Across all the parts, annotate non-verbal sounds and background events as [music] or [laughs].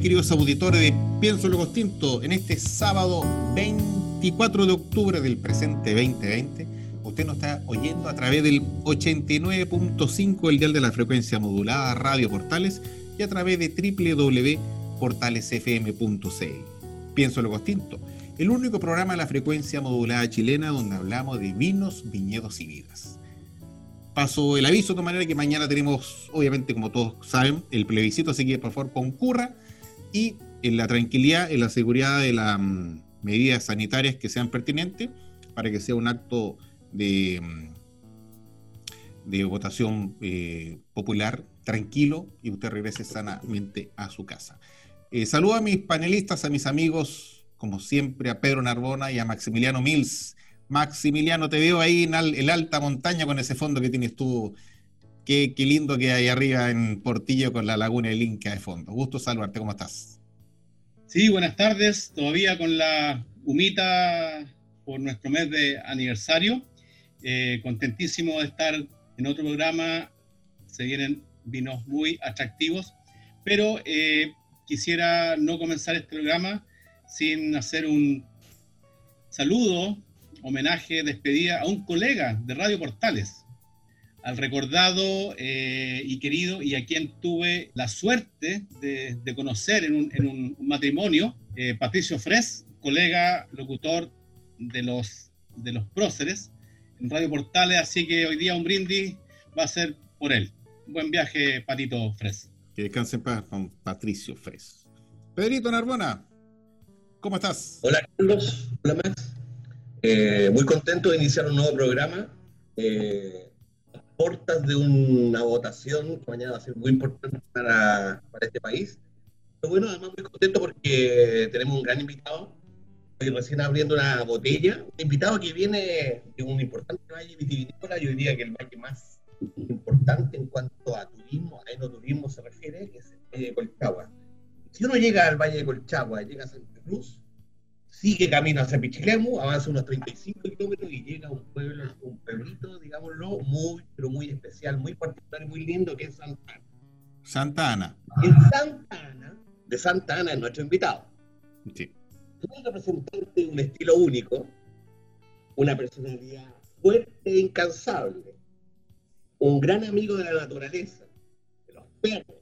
Queridos auditores de Pienso Luego Extinto. En este sábado 24 de octubre del presente 2020, usted nos está oyendo a través del 89.5 el dial de la frecuencia modulada Radio Portales y a través de www.portalesfm.cl. Pienso Luego Extinto, el único programa de la frecuencia modulada chilena donde hablamos de vinos, viñedos y vidas paso el aviso de manera que mañana tenemos, obviamente, como todos saben, el plebiscito, así que por favor concurra y en la tranquilidad, en la seguridad de las mm, medidas sanitarias que sean pertinentes para que sea un acto de, mm, de votación eh, popular tranquilo y usted regrese sanamente a su casa. Eh, saludo a mis panelistas, a mis amigos, como siempre, a Pedro Narbona y a Maximiliano Mills Maximiliano, te veo ahí en el alta montaña con ese fondo que tienes tú. Qué, lindo que hay arriba en Portillo con la laguna del Inca de fondo. Gusto saludarte, ¿cómo estás? Sí, buenas tardes. Todavía con la humita por nuestro mes de aniversario. Eh, contentísimo de estar en otro programa. Se vienen vinos muy atractivos. Pero eh, quisiera no comenzar este programa sin hacer un saludo homenaje, despedida a un colega de Radio Portales, al recordado eh, y querido y a quien tuve la suerte de, conocer en un, matrimonio, eh, Patricio Fres, colega locutor de los, de los próceres en Radio Portales, así que hoy día un brindis va a ser por él. buen viaje, Patito Fres. Que descanse en paz con Patricio Fres. Pedrito Narbona, ¿cómo estás? Hola Carlos, hola Max. Eh, muy contento de iniciar un nuevo programa. Eh, portas de una votación que mañana va a ser muy importante para, para este país. Pero bueno, además muy contento porque tenemos un gran invitado. Estoy recién abriendo una botella. Un invitado que viene de un importante valle vitivinícola. Yo diría que el valle más importante en cuanto a turismo, a enoturismo se refiere, es el Valle de Colchagua. Si uno llega al Valle de Colchagua, llega a Santa Cruz, sigue camino hacia Pichilemu, avanza unos 35 kilómetros y llega a un pueblo, un pueblito, digámoslo, muy, pero muy especial, muy particular y muy lindo, que es Santa Ana. Santa Ana. En Santa Ana, de Santa Ana es nuestro invitado. Sí. Un representante de un estilo único, una personalidad fuerte e incansable, un gran amigo de la naturaleza, de los perros,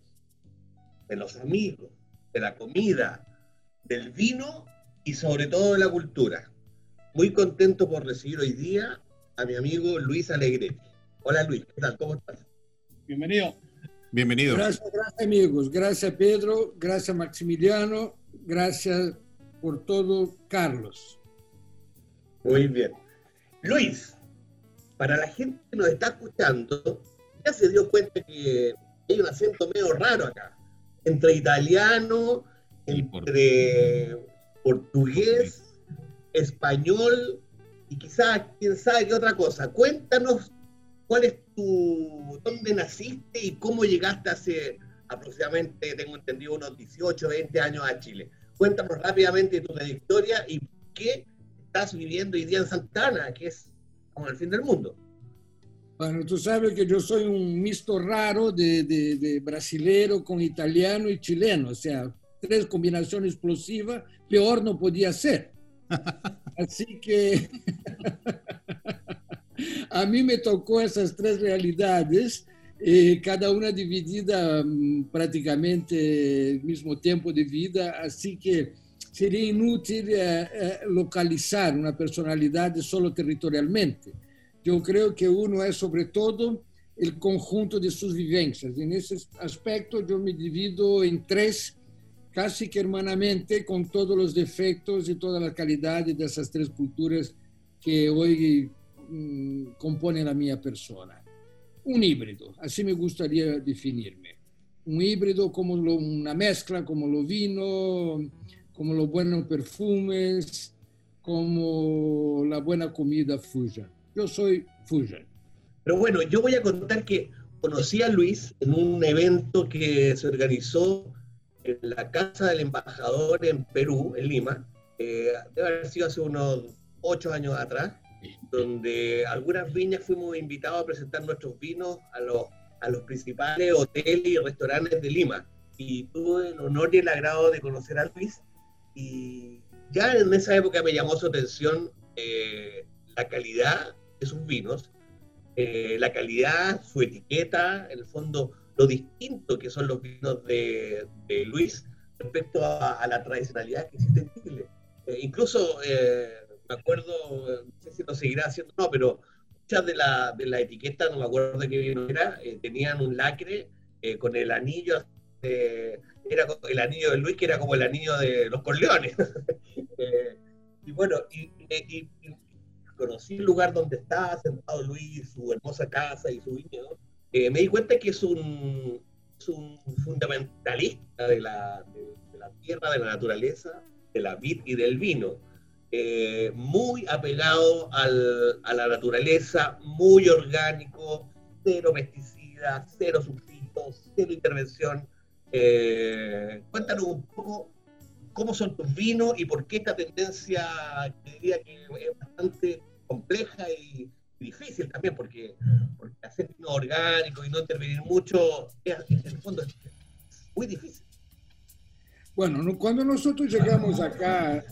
de los amigos, de la comida, del vino y sobre todo de la cultura. Muy contento por recibir hoy día a mi amigo Luis Alegretti. Hola Luis, ¿qué tal? ¿Cómo estás? Bienvenido. Bienvenido. Gracias, gracias amigos. Gracias Pedro, gracias Maximiliano, gracias por todo Carlos. Muy bien. Luis, para la gente que nos está escuchando, ya se dio cuenta que hay un acento medio raro acá, entre italiano, entre portugués, español y quizás, quién sabe qué otra cosa. Cuéntanos cuál es tu, dónde naciste y cómo llegaste hace aproximadamente, tengo entendido, unos 18, 20 años a Chile. Cuéntanos rápidamente tu trayectoria y qué estás viviendo hoy día en Santana, que es como el fin del mundo. Bueno, tú sabes que yo soy un mixto raro de, de, de brasilero con italiano y chileno, o sea, tres combinaciones explosivas, peor no podía ser. [laughs] Así que [laughs] a mí me tocó esas tres realidades, eh, cada una dividida mm, prácticamente el mismo tiempo de vida, así que sería inútil eh, eh, localizar una personalidad solo territorialmente. Yo creo que uno es sobre todo el conjunto de sus vivencias. En ese aspecto yo me divido en tres casi que hermanamente con todos los defectos y todas las calidades de esas tres culturas que hoy mmm, componen la mía persona. Un híbrido, así me gustaría definirme. Un híbrido como lo, una mezcla, como lo vino, como los buenos perfumes, como la buena comida Fusion. Yo soy Fusion. Pero bueno, yo voy a contar que conocí a Luis en un evento que se organizó en la casa del embajador en Perú, en Lima. Eh, debe haber sido hace unos ocho años atrás, donde algunas viñas fuimos invitados a presentar nuestros vinos a los, a los principales hoteles y restaurantes de Lima. Y tuve el honor y el agrado de conocer a Luis. Y ya en esa época me llamó su atención eh, la calidad de sus vinos, eh, la calidad, su etiqueta, en el fondo lo distinto que son los vinos de, de Luis respecto a, la tradicionalidad que existe en Chile. Eh, incluso eh, me acuerdo, no sé si lo seguirá haciendo, no, pero muchas de la, de la etiqueta, no me acuerdo de qué vino era, eh, tenían un lacre con el anillo, era el anillo de Luis, que era como el anillo de los Corleones. [laughs] Y bueno, y, conocí el lugar donde estaba sentado Luis, su hermosa casa y su viñedo. Me di cuenta que es un, fundamentalista de la, tierra, de la naturaleza, de la vid y del vino. Eh, muy apegado a la naturaleza, muy orgánico, cero pesticidas, cero sulfitos, cero intervención. Eh, cuéntanos un poco cómo son tus vinos y por qué esta tendencia, que diría que es bastante compleja y difícil también, porque, porque hacer vino orgánico y no intervenir mucho, es, en el fondo es muy difícil. Bueno, cuando nosotros llegamos acá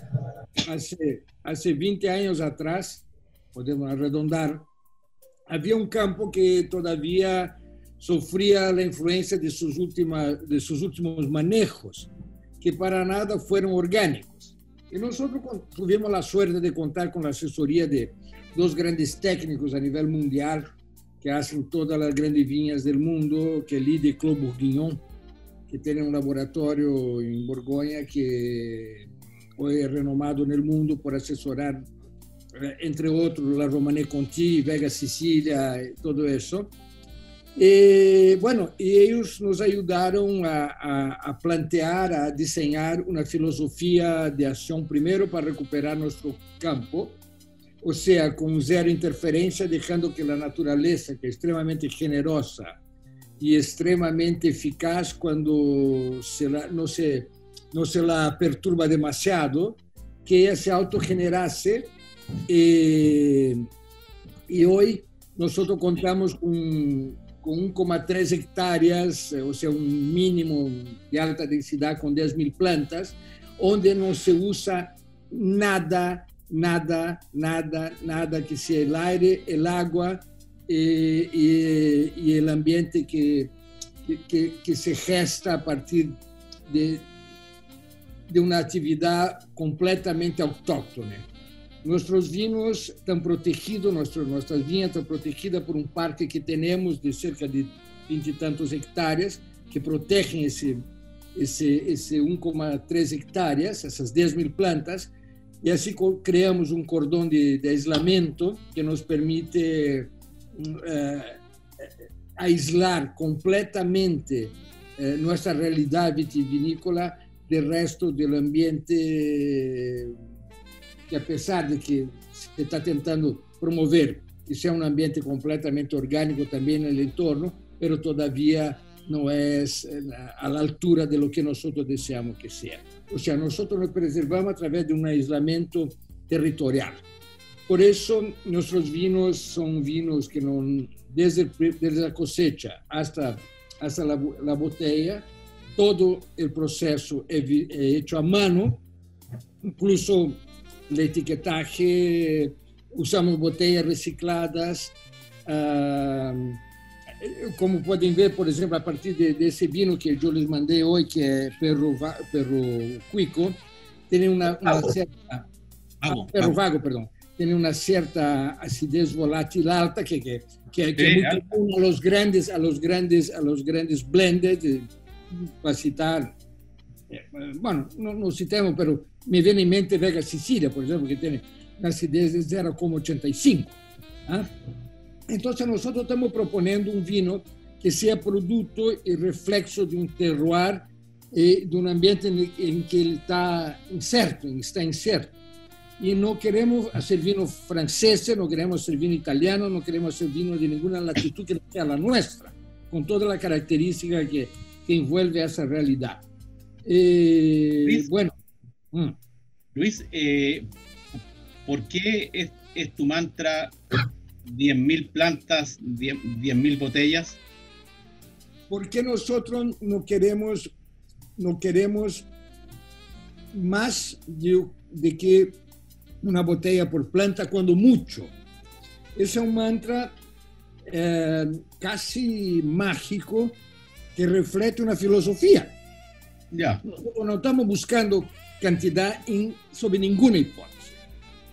hace, hace 20 años atrás, podemos arredondar, había un campo que todavía sufría la influencia de sus, últimas, de sus últimos manejos, que para nada fueron orgánicos. Y nosotros tuvimos la suerte de contar con la asesoría de dos grandes técnicos a nivel mundial que hacen todas las grandes viñas del mundo, que es Lide Claude Bourguignon, que tiene un laboratorio en Borgoña que es renomado en el mundo por asesorar, entre otros, la Romanée Conti, Vega Sicilia, todo eso. Y bueno, y ellos nos ayudaron a, a, a, plantear, a diseñar una filosofía de acción primero para recuperar nuestro campo, o sea, con cero interferencia, dejando que la naturaleza, que es extremadamente generosa, y extremadamente eficaz cuando no, se, no se la perturba demasiado, que ella se autogenerase. Eh, y hoy nosotros contamos con, con 1,3 hectáreas, o sea, un mínimo de alta densidad con 10.000 plantas, donde no se usa nada, nada, nada, nada que sea el aire, el agua, y, y, y, el ambiente que, que, que, se gesta a partir de, de una actividad completamente autóctona. Nuestros vinos están protegidos, nuestro, nuestras viñas están protegidas por un parque que tenemos de cerca de 20 y tantos hectáreas que protegen ese, ese, ese 1,3 hectáreas, esas 10 mil plantas, y así creamos un cordón de, de aislamiento que nos permite eh, aislar completamente eh, nuestra realidad vitivinícola del resto del ambiente que a pesar de que se está tentando promover que sea un ambiente completamente orgánico también en el entorno, pero todavía no es eh, a la altura de lo que nosotros deseamos que sea. O sea, nosotros nos preservamos a través de un aislamiento territorial. Por eso nuestros vinos son vinos que no, desde, desde la cosecha hasta, hasta la, la, botella, todo el proceso es, hecho a mano, incluso el etiquetaje, usamos botellas recicladas. Uh, como pueden ver, por ejemplo, a partir de, de, ese vino que yo les mandé hoy, que es Perro, Perro Cuico, tiene una, una cierta... Ah, perro Vago, perdón tiene una cierta acidez volátil alta que, que, que, que sí, es muy común a los grandes, a los grandes, a los grandes blended, para citar eh, bueno, no, no citemos, pero me viene en mente Vega Sicilia, por ejemplo, que tiene una acidez de 0,85. ¿ah? Entonces nosotros estamos proponiendo un vino que sea producto y reflexo de un terroir eh, de un ambiente en, en que ele está incerto, está incerto. E não queremos hacer vino francés, não queremos hacer vino italiano, não queremos hacer vino de nenhuma latitud que não seja a nossa, com toda a característica que, que envuelve essa realidade. Eh, Luis, bueno, mm. Luis eh, ¿por qué es, es tu mantra 10.000 plantas, 10.000 botellas? porque nosotros no queremos, no queremos más de, de que una botella por planta, cuando mucho. Ese es un mantra eh, casi mágico que refleja una filosofía. Ya. Nosotros no estamos buscando cantidad en, sobre ninguna hipótesis.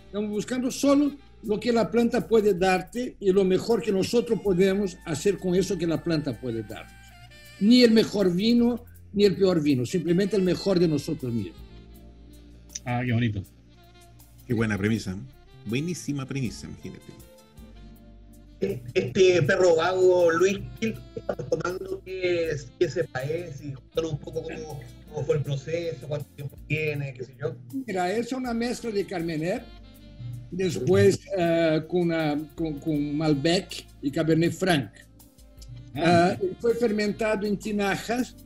Estamos buscando solo lo que la planta puede darte y lo mejor que nosotros podemos hacer con eso que la planta puede darnos. Ni el mejor vino, ni el peor vino, simplemente el mejor de nosotros mismos. Ah, qué bonito. Qué buena premisa. Buenísima premisa, imagínate. Este perro vago, Luis, ¿qué estamos tomando? ¿Qué, es, qué cepa es? Y cuéntanos un poco cómo, cómo, fue el proceso, cuánto tiempo tiene, qué sé yo. Mira, es una mezcla de Carmener, después uh, con, una, con, con, Malbec y Cabernet Franc. Uh, fue fermentado en tinajas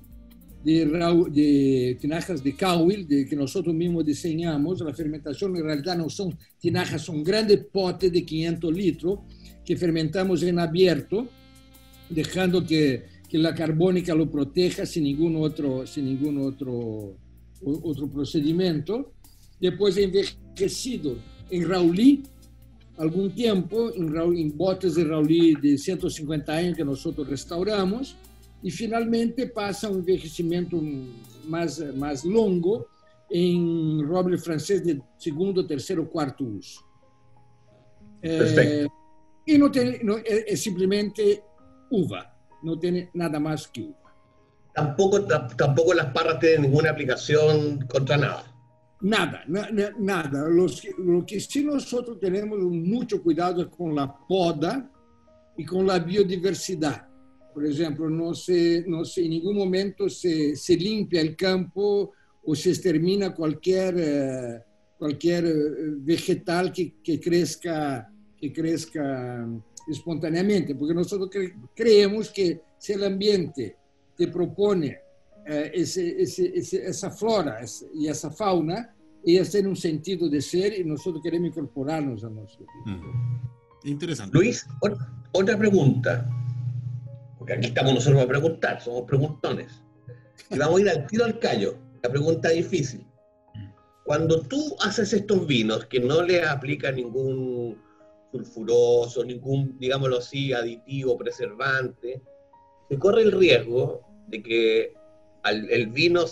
de, de, tinajas de Cowell, de, que nosotros mismos diseñamos. La fermentación en realidad no son tinajas, son grandes potes de 500 litros que fermentamos en abierto, dejando que, que, la carbónica lo proteja sin ningún otro, sin ningún otro, otro procedimiento. Después envejecido en Raulí, algún tiempo, en, Raulí, en botes de Raulí de 150 años que nosotros restauramos, y finalmente pasa un envejecimiento más, más longo en roble francés de segundo, tercero, cuarto uso. Perfecto. Y no tiene, no, es, es, simplemente uva, no tiene nada más que uva. Tampoco, tampoco las parras tienen ninguna aplicación contra nada. Nada, na, na, nada. Los, lo que sí nosotros tenemos mucho cuidado es con la poda y con la biodiversidad. Por ejemplo, no se, no se, en ningún momento se, se limpia el campo o se extermina cualquier, eh, cualquier vegetal que, que, crezca, que crezca espontáneamente, porque nosotros cre creemos que si el ambiente te propone eh, ese, ese, ese, esa flora y esa fauna, ellas tienen un sentido de ser y nosotros queremos incorporarnos a nuestro vida. Mm. Interesante. Luis, otra pregunta porque aquí estamos nosotros para preguntar, somos preguntones. Y vamos a ir al tiro al callo, la pregunta difícil. Cuando tú haces estos vinos que no le aplica ningún sulfuroso, ningún, digámoslo así, aditivo, preservante, se corre el riesgo de que al, el vino,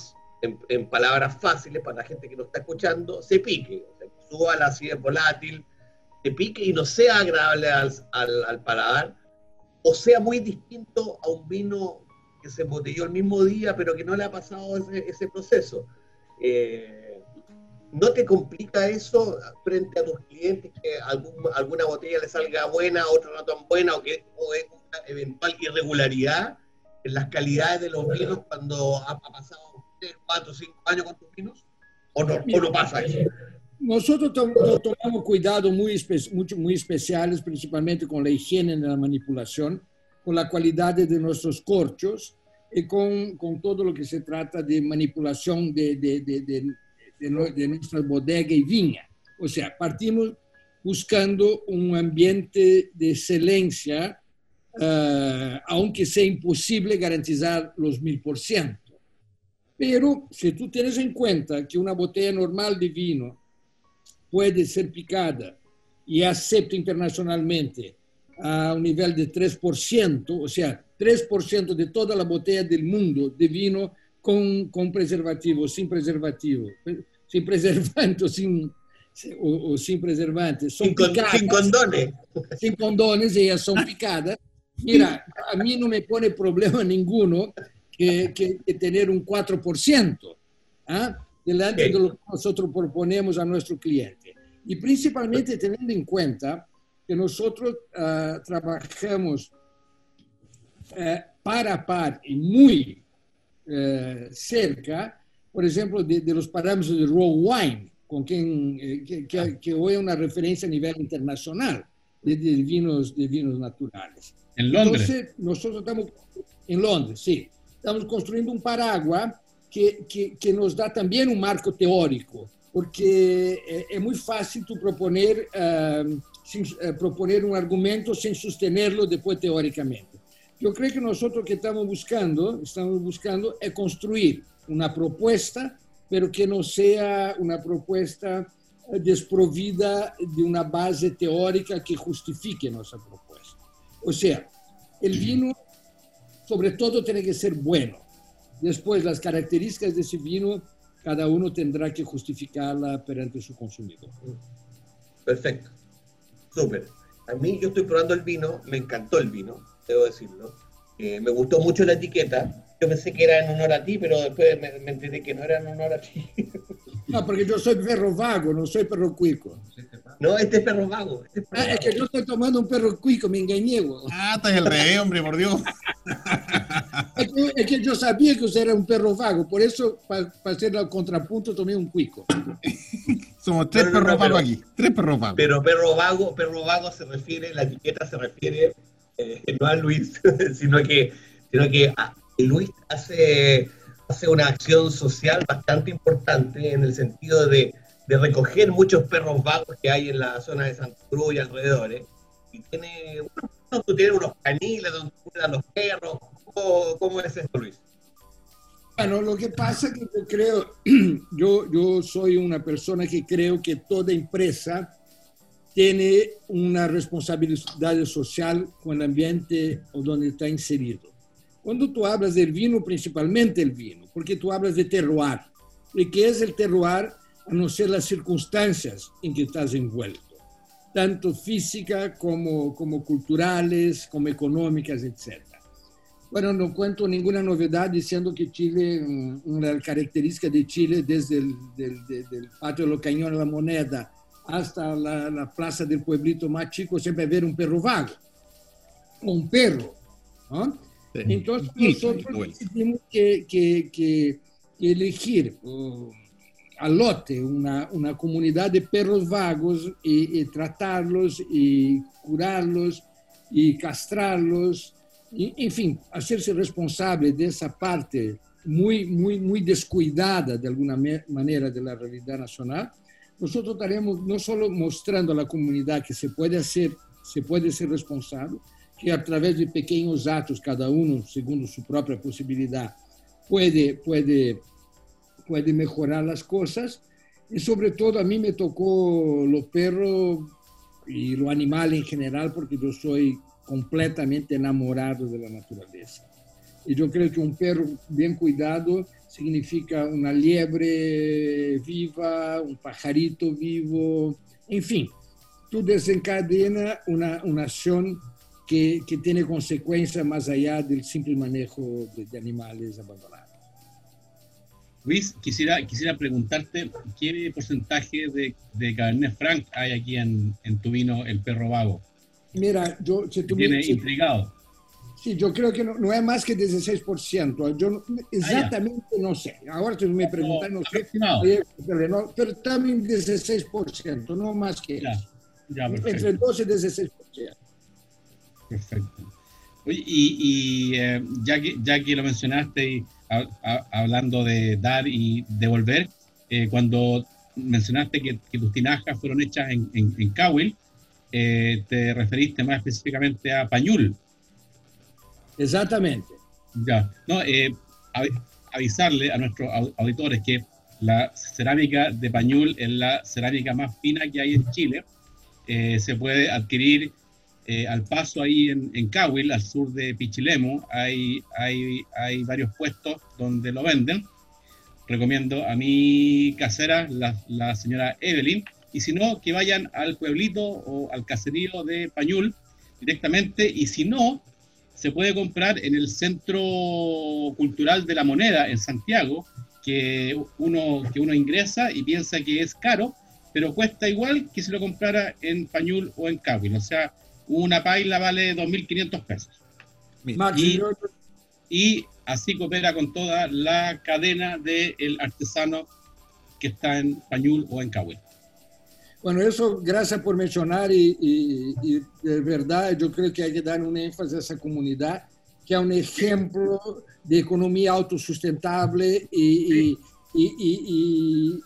en, en, palabras fáciles para la gente que nos está escuchando, se pique, o sea, suba la acidez volátil, se pique y no sea agradable al, al, al paladar o sea muy distinto a un vino que se embotelló el mismo día, pero que no le ha pasado ese, ese proceso. Eh, ¿No te complica eso frente a tus clientes que algún, alguna botella le salga buena, otra no tan buena, o que o es una eventual irregularidad en las calidades de los vinos cuando ha, pasado 3, 4, 5 años con tus vinos? ¿O no, o no pasa eso? Nosotros tomamos cuidado muy, espe mucho, muy especiales, principalmente con la higiene en la manipulación, con la calidad de nuestros corchos y con, con todo lo que se trata de manipulación de, de, de, de, de nuestra bodega y viña. O sea, partimos buscando un ambiente de excelencia, uh, aunque sea imposible garantizar los mil por ciento. Pero si tú tienes en cuenta que una botella normal de vino puede ser picada y acepta internacionalmente a un nivel de 3%, o sea, 3% de toda la botella del mundo de vino con, con preservativo, sin preservativo, [laughs] sin preservante, [laughs] sin, o, o sin preservante, son sin, picadas, sin condones. Sin condones, ellas son [laughs] picadas. Mira, a mí no me pone problema ninguno que, que, que tener un 4%. ¿ah? delante de lo que nosotros proponemos a nuestro cliente. Y principalmente teniendo en cuenta que nosotros uh, trabajamos uh, para a par y muy uh, cerca, por ejemplo, de, de, los parámetros de Raw Wine, con quien, eh, que, que, que, hoy es una referencia a nivel internacional de, de, vinos, de vinos naturales. En Londres. Entonces, nosotros estamos en Londres, sí. Estamos construyendo un paraguas que, que, que nos dá também um marco teórico, porque é, é muito fácil tu proponer, uh, sem, uh, proponer um argumento sem sustentá-lo depois teoricamente. Eu creio que nós que estamos buscando, estamos buscando é construir uma proposta, pero que não seja uma proposta desprovida de uma base teórica que justifique nossa proposta. Ou seja, o vino, sobretudo, tem que ser bueno. Después, las características de ese vino, cada uno tendrá que justificarla perante su consumidor. Perfecto. Súper. A mí yo estoy probando el vino, me encantó el vino, debo decirlo. Eh, me gustó mucho la etiqueta. Yo pensé que era en honor a ti, pero después me, me enteré que no era en honor a ti. [laughs] No, porque yo soy perro vago, no soy perro cuico. No, este es perro vago. Este es, perro ah, es que yo estoy tomando un perro cuico, me engañé. Güey. Ah, estás el rey, hombre, por Dios. [laughs] Es que, es que, yo sabía que usted era un perro vago, por eso, para pa hacer el contrapunto, tomé un cuico. [laughs] Somos tres no, no, perros vagos aquí, tres perros vagos. Pero perro vago, perro vago se refiere, la etiqueta se refiere eh, no a Luis, sino que, sino que a, Luis hace, hace una acción social bastante importante en el sentido de, de recoger muchos perros vagos que hay en la zona de Santa Cruz y alrededores. Y tiene, unos, tiene unos caniles donde cuidan los perros, ¿Cómo, ¿Cómo, es esto, Luis? Bueno, lo que pasa es que yo creo, [clears throat] yo, yo soy una persona que creo que toda empresa tiene una responsabilidad social con el ambiente donde está inserido. Cuando tú hablas del vino, principalmente el vino, porque tú hablas de terroir. ¿Y qué es el terroir? A no ser las circunstancias en que estás envuelto, tanto física como, como culturales, como económicas, etc. Bueno, no cuento ninguna novedad diciendo que Chile, una característica de Chile desde el del, del, del patio de los Cañones de la Moneda hasta la, la, plaza del pueblito más chico, siempre ver un perro vago, o un perro. ¿no? Sí. Entonces nosotros decidimos que, que, que, elegir uh, al lote una, una, comunidad de perros vagos y, y tratarlos y curarlos y castrarlos enfim, hacerse responsable dessa parte muito, muito, muito descuidada, de alguma maneira, da realidade nacional, nós estaremos não só mostrando à comunidade que se pode ser, se pode ser responsável, que através de pequenos atos, cada um segundo sua própria possibilidade, pode, pode, pode melhorar as coisas. E, sobretudo, a mim me tocou o perro e o animal em geral, porque eu sou completamente enamorado de la naturaleza. Y yo creo que un perro bien cuidado significa una liebre viva, un pajarito vivo, en fin, tú desencadena una, una acción que, que, tiene consecuencias más allá del simple manejo de, de animales abandonados. Luis, quisiera, quisiera preguntarte qué porcentaje de, de Cabernet Franc hay aquí en, en tu vino El Perro Vago. Mira, yo... Si tú Tiene me, intrigado. Sí, yo creo que no, no, es más que 16%. Yo no, exactamente ah, no sé. Ahora tú me preguntas, no, no sé. Pero, pero también 16%, no más que ya, eso. Ya, Entre 12 y 16%. Perfecto. Oye, y, y eh, ya, que, ya que lo mencionaste, y, a, a, hablando de dar y devolver, eh, cuando mencionaste que, que, tus tinajas fueron hechas en, en, en Cowell, eh, te referiste más específicamente a Pañul. Exactamente. Ya, no, eh, avisarle a nuestros auditores que la cerámica de Pañul es la cerámica más fina que hay en Chile. Se puede adquirir eh, al paso ahí en, en al sur de Pichilemu. Hay, hay, hay varios puestos donde lo venden. Recomiendo a mi casera, la, la señora Evelyn, y si no, que vayan al pueblito o al caserío de Pañul directamente, y si no, se puede comprar en el Centro Cultural de la Moneda en Santiago, que uno, que uno ingresa y piensa que es caro, pero cuesta igual que si lo comprara en Pañul o en Cahuil. O sea, una paila vale 2.500 pesos. Y, y, así coopera con toda la cadena del artesano que está en Pañul o en Cahuil. Bueno, eso, gracias por mencionar y, y, y, de verdad yo creo que hay que dar un énfasis a esa comunidad que es un ejemplo de economía autosustentable y, y,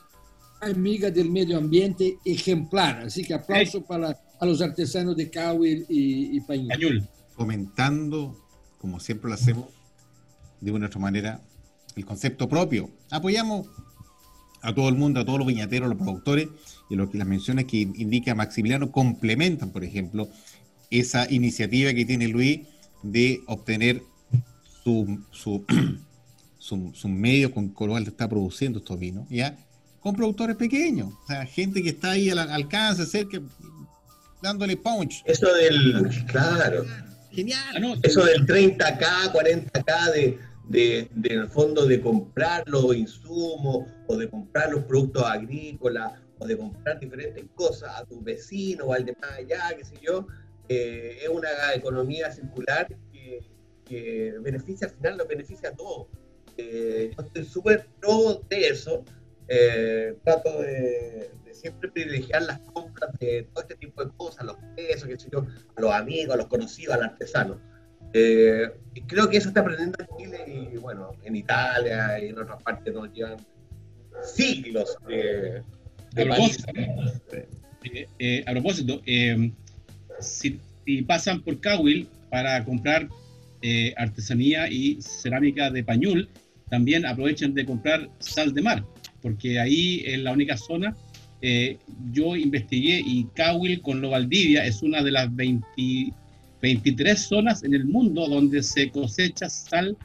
amiga del medio ambiente ejemplar. Así que aplauso para a los artesanos de Cahuil y, Pañul. Comentando, como siempre lo hacemos, de una otra manera, el concepto propio. Apoyamos a todo el mundo, a todos los viñateros, los productores, y lo que las menciones que indica Maximiliano complementan, por ejemplo, esa iniciativa que tiene Luis de obtener su, su, [clears throat] su, medio con el cual está produciendo estos vinos, ¿ya? Con productores pequeños, o sea, gente que está ahí al alcance, cerca, dándole punch. Eso del, claro. Genial. Ah, Eso del 30K, 40K de, de, de, en el fondo de comprar los insumos o de comprar los productos agrícolas o de comprar diferentes cosas a tu vecino o al de más allá, qué sé yo, eh, es una economía circular que, beneficia al final, lo beneficia a todos. Eh, yo estoy súper pro de eso. Eh, trato de, siempre privilegiar las compras de todo este tipo de cosas, los pesos, qué sé yo, a los amigos, a los conocidos, al artesano. y creo que eso está aprendiendo en Chile y bueno, en Italia y en otras partes nos llevan siglos de, de a, propósito, a propósito, si, pasan por Cahuil para comprar eh, artesanía y cerámica de pañul, también aprovechen de comprar sal de mar, porque ahí es la única zona. Eh, yo investigué y Cahuil con lo Valdivia es una de las 23 zonas en el mundo donde se cosecha sal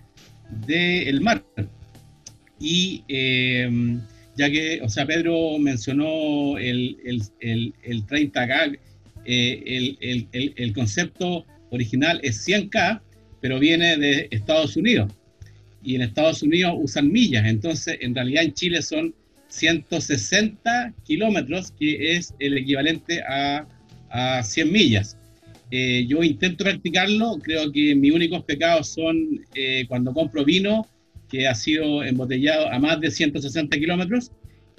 del mar. Y eh, ya que, o sea, Pedro mencionó el, el, el, el 30K, eh, el, concepto original es 100K, pero viene de Estados Unidos. Y en Estados Unidos usan millas, entonces en realidad en Chile son 160 kilómetros, que es el equivalente a, a 100 millas. Eh, yo intento practicarlo, creo que mis únicos pecados son eh, cuando compro vino, que ha sido embotellado a más de 160 kilómetros,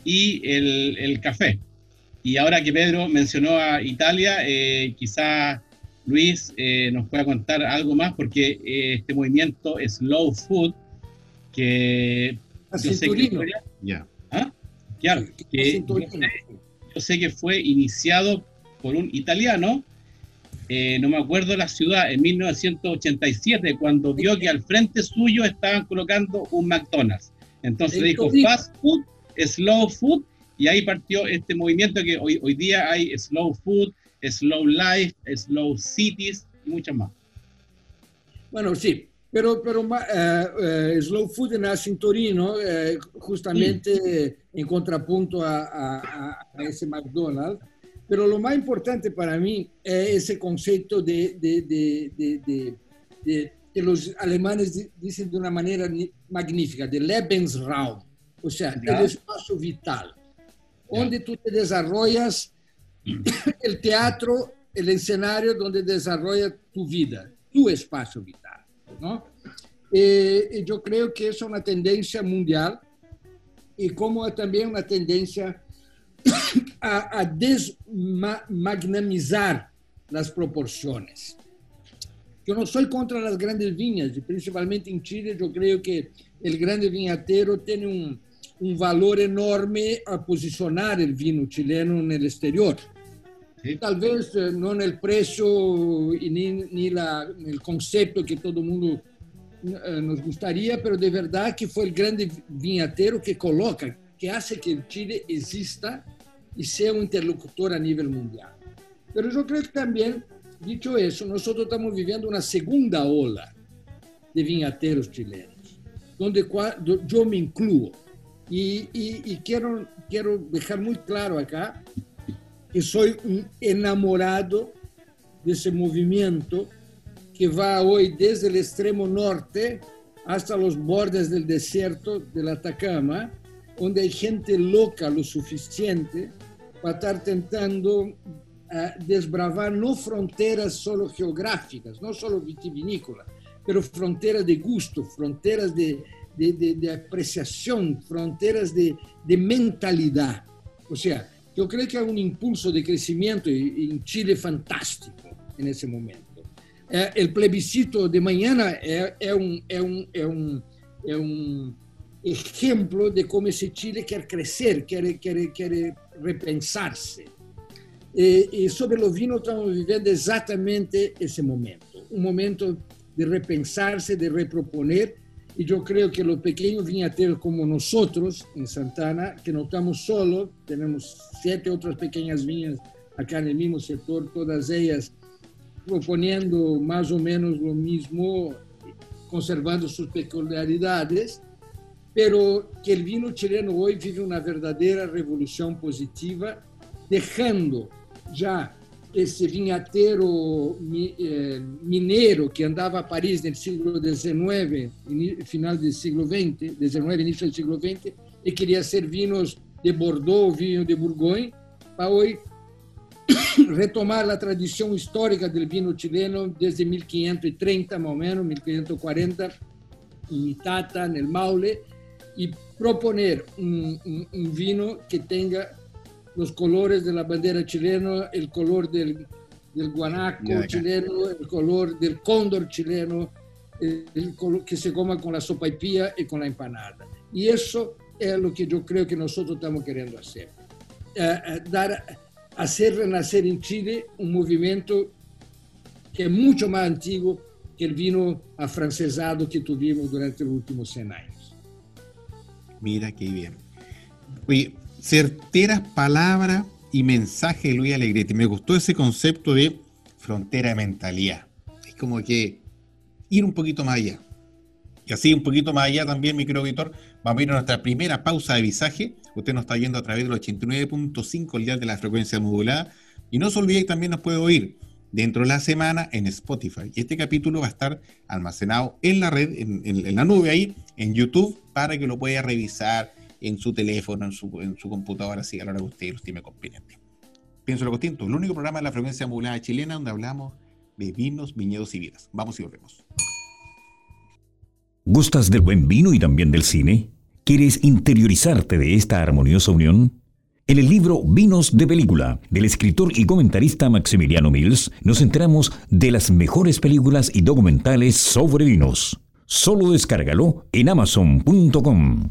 y el, el café. Y ahora que Pedro mencionó a Italia, eh, quizás Luis eh, nos pueda contar algo más, porque eh, este movimiento Slow Food, que yo sé que, ¿Ah? claro, que yo, sé, que fue iniciado por un italiano, no me acuerdo la ciudad, en 1987, cuando vio que al frente suyo estaban colocando un McDonald's. Entonces dijo, fast food, slow food, y ahí partió este movimiento que hoy, hoy día hay Slow Food, Slow Life, Slow Cities y muchas más. Bueno, sí, pero, pero uh, uh, Slow Food nace en Torino, uh, justamente sí. en contrapunto a, a, a, ese McDonald's. Pero lo más importante para mí es ese concepto de, de, de, de que los alemanes dicen de una manera magnífica, de Lebensraum, o sea, el espacio vital donde tú te desarrollas el teatro, el escenario donde desarrolla tu vida, tu espacio vital. ¿No? Eh, yo creo que es una tendencia mundial y como también una tendencia [coughs] a, a desmagnamizar las proporciones. Yo no soy contra las grandes viñas, y principalmente en Chile yo creo que el grande viñatero tiene un, un valor enorme a posicionar el vino chileno en el exterior. Tal vez eh, no en el precio y ni, el concepto que todo el mundo eh, nos gustaría, pero de verdad que fue el grande viñatero que coloca, que hace que Chile exista y sea un interlocutor a nivel mundial. Pero yo creo que también, dicho eso, nosotros estamos viviendo una segunda ola de viñateros chilenos, donde yo me incluyo y, y, y, quiero, quiero dejar muy claro acá que soy un enamorado de ese movimiento que va hoy desde el extremo norte hasta los bordes del desierto del Atacama, donde hay gente loca lo suficiente para estar tentando eh, desbravar no fronteras solo geográficas, no solo vitivinícolas, pero fronteras de gusto, fronteras de, de, de, apreciación, fronteras de, de, mentalidad. O sea, yo creo que hay un impulso de crecimiento en Chile fantástico en ese momento. Eh, el plebiscito de mañana es, es, un, es, un, es, un, es un ejemplo de cómo ese Chile quiere crecer, quiere, quiere, quiere repensarse. E, e sobre o vinho estamos vivendo exatamente esse momento, um momento de repensar-se, de reproponer, e eu creio que o pequeno vinhateiro como nós em Santana, que não estamos solos, temos sete outras pequenas vinhas acá no mesmo setor, todas elas propondo mais ou menos o mesmo, conservando suas peculiaridades, pero que o vinho chileno hoje vive uma verdadeira revolução positiva, deixando já esse vinhateiro eh, mineiro que andava a Paris no século XIX, final do século XX, XIX, início do século XX, e queria ser vinhos de Bordeaux, vinho de Bourgogne, para hoje [coughs] retomar a tradição histórica do vinho chileno desde 1530, mais ou menos, 1540, em Itata, no Maule, e proponer um, um, um vinho que tenha los colores de la bandera chilena, el color del, del guanaco chileno, el color del cóndor chileno, el color que se coma con la sopa y pía y con la empanada. Y eso es lo que yo creo que nosotros estamos queriendo hacer. Uh, dar, hacer renacer en Chile un movimiento que es mucho más antiguo que el vino afrancesado que tuvimos durante los últimos 100 años. Mira qué bien. Oye, certeras palabras y mensaje de Luis Alegretti. Me gustó ese concepto de frontera de mentalidad. Es como que ir un poquito más allá. Y así un poquito más allá también, microauditor, vamos a ir a nuestra primera pausa de visaje. Usted nos está viendo a través del 89.5 el día de la frecuencia modulada. Y no se olvide que también nos puede oír dentro de la semana en Spotify. Y este capítulo va a estar almacenado en la red, en, en la nube ahí, en YouTube, para que lo pueda revisar en su teléfono, en su, en su computadora, así a la hora que usted lo estime conveniente. Pienso lo distinto, el único programa de la frecuencia modulada chilena donde hablamos de vinos, viñedos y vidas. Vamos y volvemos. ¿Gustas del buen vino y también del cine? ¿Quieres interiorizarte de esta armoniosa unión? En el libro Vinos de Película, del escritor y comentarista Maximiliano Mills, nos enteramos de las mejores películas y documentales sobre vinos. Solo descárgalo en amazon.com.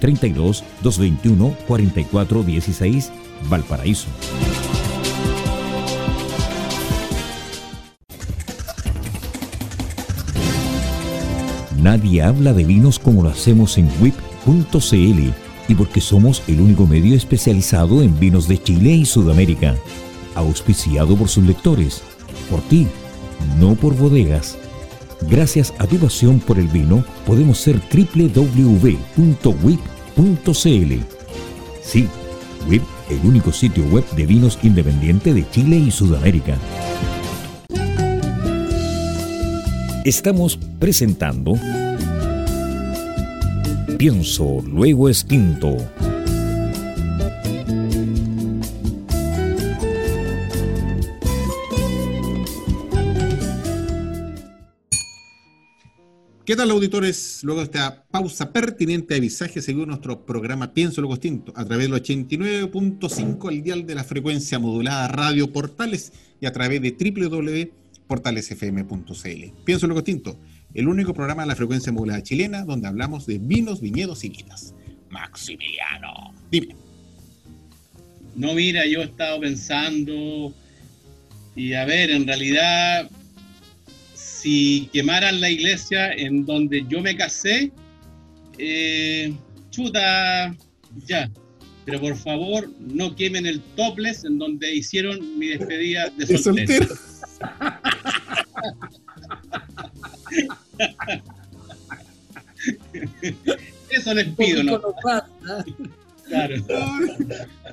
32 221 44 16 Valparaíso. Nadie habla de vinos como lo hacemos en WIP.cl y porque somos el único medio especializado en vinos de Chile y Sudamérica. Auspiciado por sus lectores. Por ti, no por bodegas. Gracias a tu pasión por el vino, podemos ser www.wip.cl Sí, WIP, el único sitio web de vinos independiente de Chile y Sudamérica. Estamos presentando Pienso, luego extinto. ¿Qué tal, auditores? Luego de esta pausa pertinente de avisaje, seguimos nuestro programa Pienso lo Distinto a través del 89.5, el dial de la frecuencia modulada Radio Portales y a través de www.portalesfm.cl. Pienso lo Distinto, el único programa de la frecuencia modulada chilena donde hablamos de vinos, viñedos y vidas. Maximiliano, dime. No, mira, yo he estado pensando y a ver, en realidad si quemaran la iglesia en donde yo me casé, eh, chuta, ya. Pero por favor, no quemen el topless en donde hicieron mi despedida de soltero. [laughs] Eso les pido, ¿no? Claro.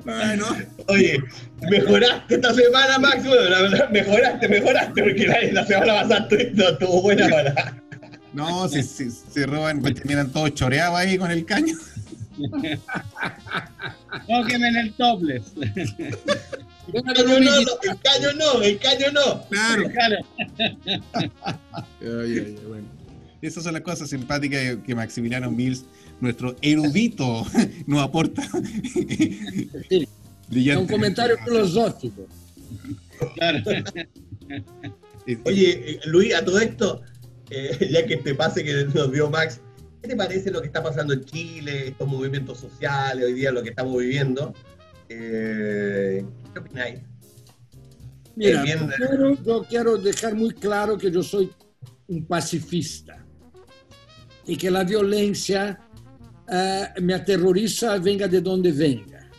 Bueno. Oye, mejoraste esta semana, Max. Bueno, la verdad, mejoraste, mejoraste, porque la, la semana pasada estuvo buena para. No, si, si, si roban, pues terminan todos choreados ahí con el caño. No quemen el topless. El caño no, el caño no, el caño no. Claro. claro. Oye, oye, bueno. Esas son las cosas simpáticas que Maximiliano Mills, nuestro erudito, [laughs] nos aporta. Sí. Un comentario filosófico. Claro. Oye, eh, Luis, a todo esto, eh, ya que te pase que nos dio Max, ¿qué te parece lo que está pasando en Chile, estos movimientos sociales, hoy día lo que estamos viviendo? Eh, ¿Qué opináis? Mira, yo quiero dejar muy claro que yo soy un pacifista y que la violencia uh, me aterroriza venga de donde venga.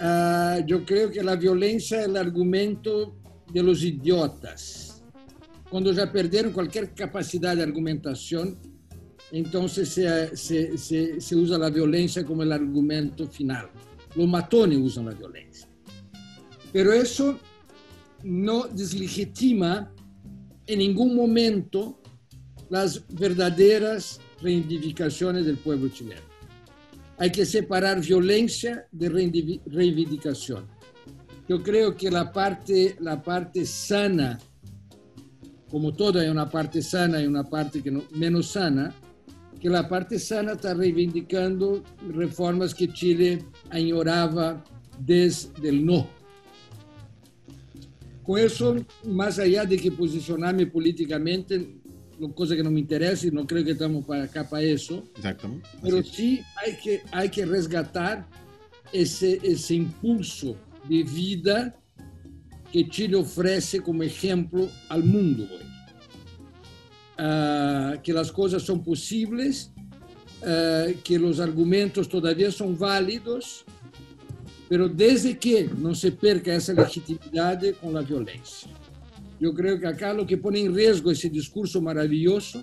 Uh, yo creo que la violencia es el argumento de los idiotas. Cuando ya perdieron cualquier capacidad de argumentación, entonces se, se, se, se usa la violencia como el argumento final. Los matones usan la violencia. Pero eso no deslegitima en ningún momento las verdaderas reivindicaciones del pueblo chileno. Hay que separar violencia de reivindicación. Yo creo que la parte, la parte sana, como todo hay una parte sana y una parte que no, menos sana, que la parte sana está reivindicando reformas que Chile añoraba desde el no. Con eso, más allá de que posicionarme políticamente, cosa que no me interesa y no creo que estamos para acá para eso. Exactamente. Pero sí hay que, hay que resgatar ese, ese impulso de vida que Chile ofrece como ejemplo al mundo hoy. Uh, que las cosas son posibles, uh, que los argumentos todavía son válidos, pero desde que no se perca esa legitimidad con la violencia. Yo creo que acá lo que pone en riesgo ese discurso maravilloso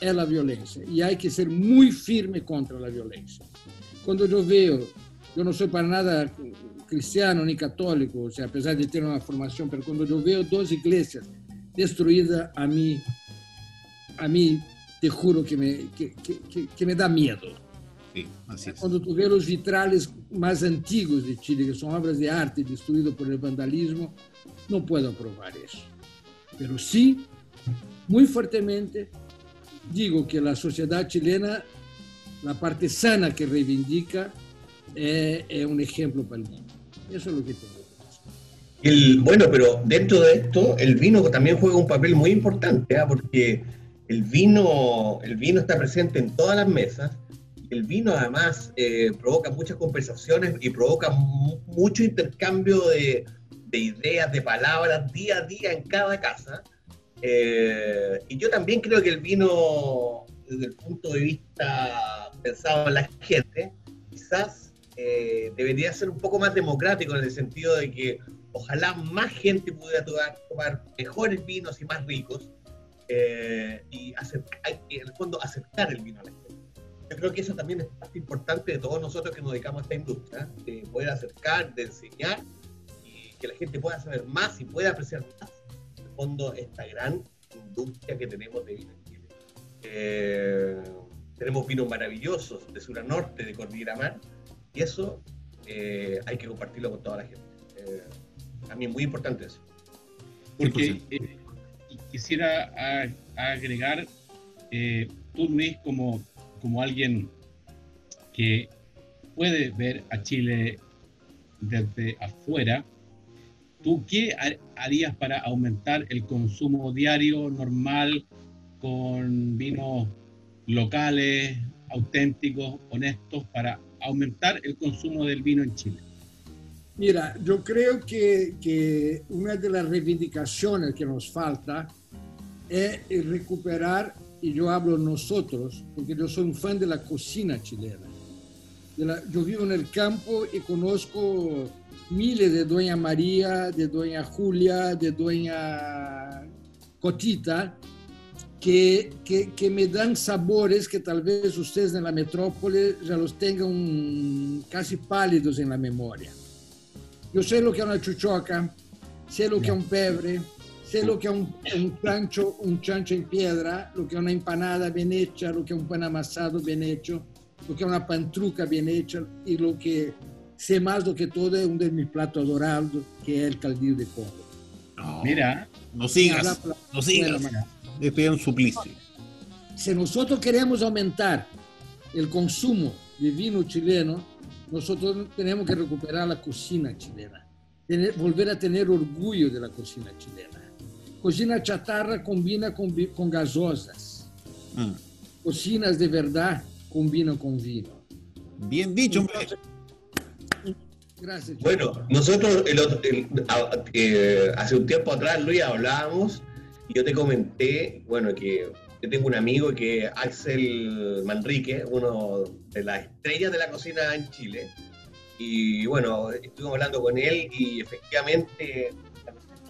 es la violencia y hay que ser muy firme contra la violencia. Cuando yo veo, yo no soy para nada cristiano ni católico, o sea, a pesar de tener una formación, pero cuando yo veo dos iglesias destruidas, a mí, a mí te juro que me, que, que, que me da miedo. Sí, así es. Cuando tú ves los vitrales más antiguos de Chile, que son obras de arte destruidas por el vandalismo, no puedo aprobar eso. Pero sí, muy fuertemente, digo que la sociedad chilena, la parte sana que reivindica, es, es un ejemplo para el mundo. Eso es lo que tengo. El, bueno, pero dentro de esto, el vino también juega un papel muy importante, ¿eh? porque el vino, el vino está presente en todas las mesas. El vino además eh, provoca muchas conversaciones y provoca mucho intercambio de, de ideas, de palabras día a día en cada casa. Eh, y yo también creo que el vino, desde el punto de vista pensado en la gente, quizás eh, debería ser un poco más democrático en el sentido de que ojalá más gente pudiera tomar, mejores vinos y más ricos eh, y en el fondo aceptar el vino a la gente. Yo creo que eso también es parte importante de todos nosotros que nos dedicamos a esta industria, de poder acercar, de enseñar que la gente pueda saber más y pueda apreciar más, en el fondo, esta gran industria que tenemos de vino en Chile. Eh, tenemos vinos maravillosos de sur a norte, de Cordillera Mar, y eso eh, hay que compartirlo con toda la gente. Eh, a mí es muy importante eso. Porque quisiera agregar, tú Luis, como, como alguien que puede ver a Chile desde afuera, ¿Tú qué harías para aumentar el consumo diario normal con vinos locales, auténticos, honestos, para aumentar el consumo del vino en Chile? Mira, yo creo que, que una de las reivindicaciones que nos falta es recuperar, y yo hablo nosotros, porque yo soy un fan de la cocina chilena. yo vivo en el campo y conozco miles de Doña María, de Doña Julia, de Doña Cotita, que, que, me dan sabores que tal vez ustedes en la metrópole ya los tengan casi pálidos en la memoria. Yo sé lo que es una chuchoca, sé lo que es un pebre, sé lo que es un, un, chancho, un chancho en piedra, lo que es una empanada bien hecha, lo que es un pan amasado bien hecho, lo que es una pantruca bien hecha y lo que sé más do que todo es uno de mis platos adorados, que es el caldillo de pollo. Mira, no sigas, no sigas. Estoy en suplicio. Si nosotros queremos aumentar el consumo de vino chileno, nosotros tenemos que recuperar la cocina chilena, volver a tener orgullo de la cocina chilena. Cocina chatarra combina con, con gasosas. Mm. Cocinas de verdad combinan con vino. Bien dicho, hombre. Gracias. Bueno, nosotros eh, hace un tiempo atrás, Luis, hablábamos y yo te comenté, bueno, que yo tengo un amigo que es Axel Manrique, uno de las estrellas de la cocina en Chile. Y bueno, estuvimos hablando con él y efectivamente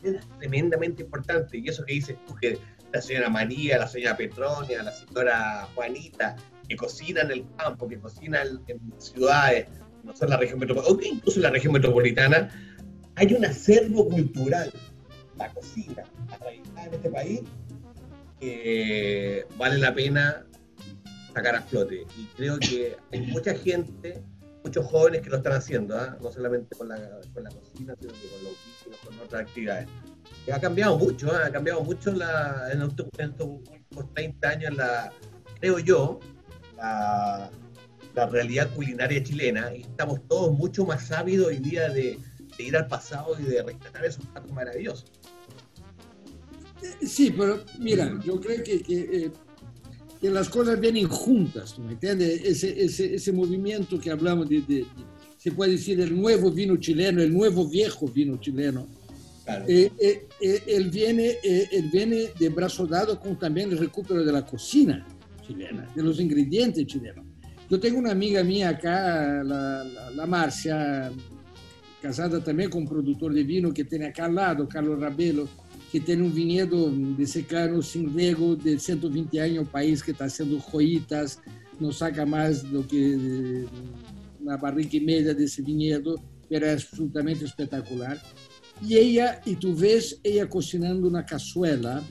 es tremendamente importante. Y eso que dices tú, que la señora María, la señora Petronia, la señora Juanita, que cocinan en el campo, que cocinan en ciudades, no solo en la región metropolitana, incluso en la región metropolitana, hay un acervo cultural, la cocina, arraigada en este país, que vale la pena sacar a flote. Y creo que hay mucha gente, muchos jóvenes que lo están haciendo, ¿ah? no solamente con la, con la cocina, sino que con los con otras actividades. ha cambiado mucho, ¿ah? ha cambiado mucho la, en, estos, últimos 30 años, la, creo yo, la, la realidad culinaria chilena y estamos todos mucho más sabios hoy día de, ir al pasado y de rescatar esos platos maravillosos. Eh, sí, pero mira, yo creo que, que, eh, las cosas vienen juntas, ¿me entiendes? Ese, ese, ese, movimiento que hablamos de, se puede decir, el nuevo vino chileno, el nuevo viejo vino chileno. Eh, él, viene, él viene de brazo dado con también el recupero de la cocina chilena, de los ingredientes chilenos. Yo tengo una amiga mía acá, la, la, Marcia, casada también con un productor de vino que tiene acá al lado, Carlos Rabelo, que tiene un viñedo de secano sin riego de 120 años, un país que está haciendo joyitas, no saca más lo que una barrica y media de ese viñedo, pero es absolutamente espectacular. Y ella, y tú ves ella cocinando una cazuela,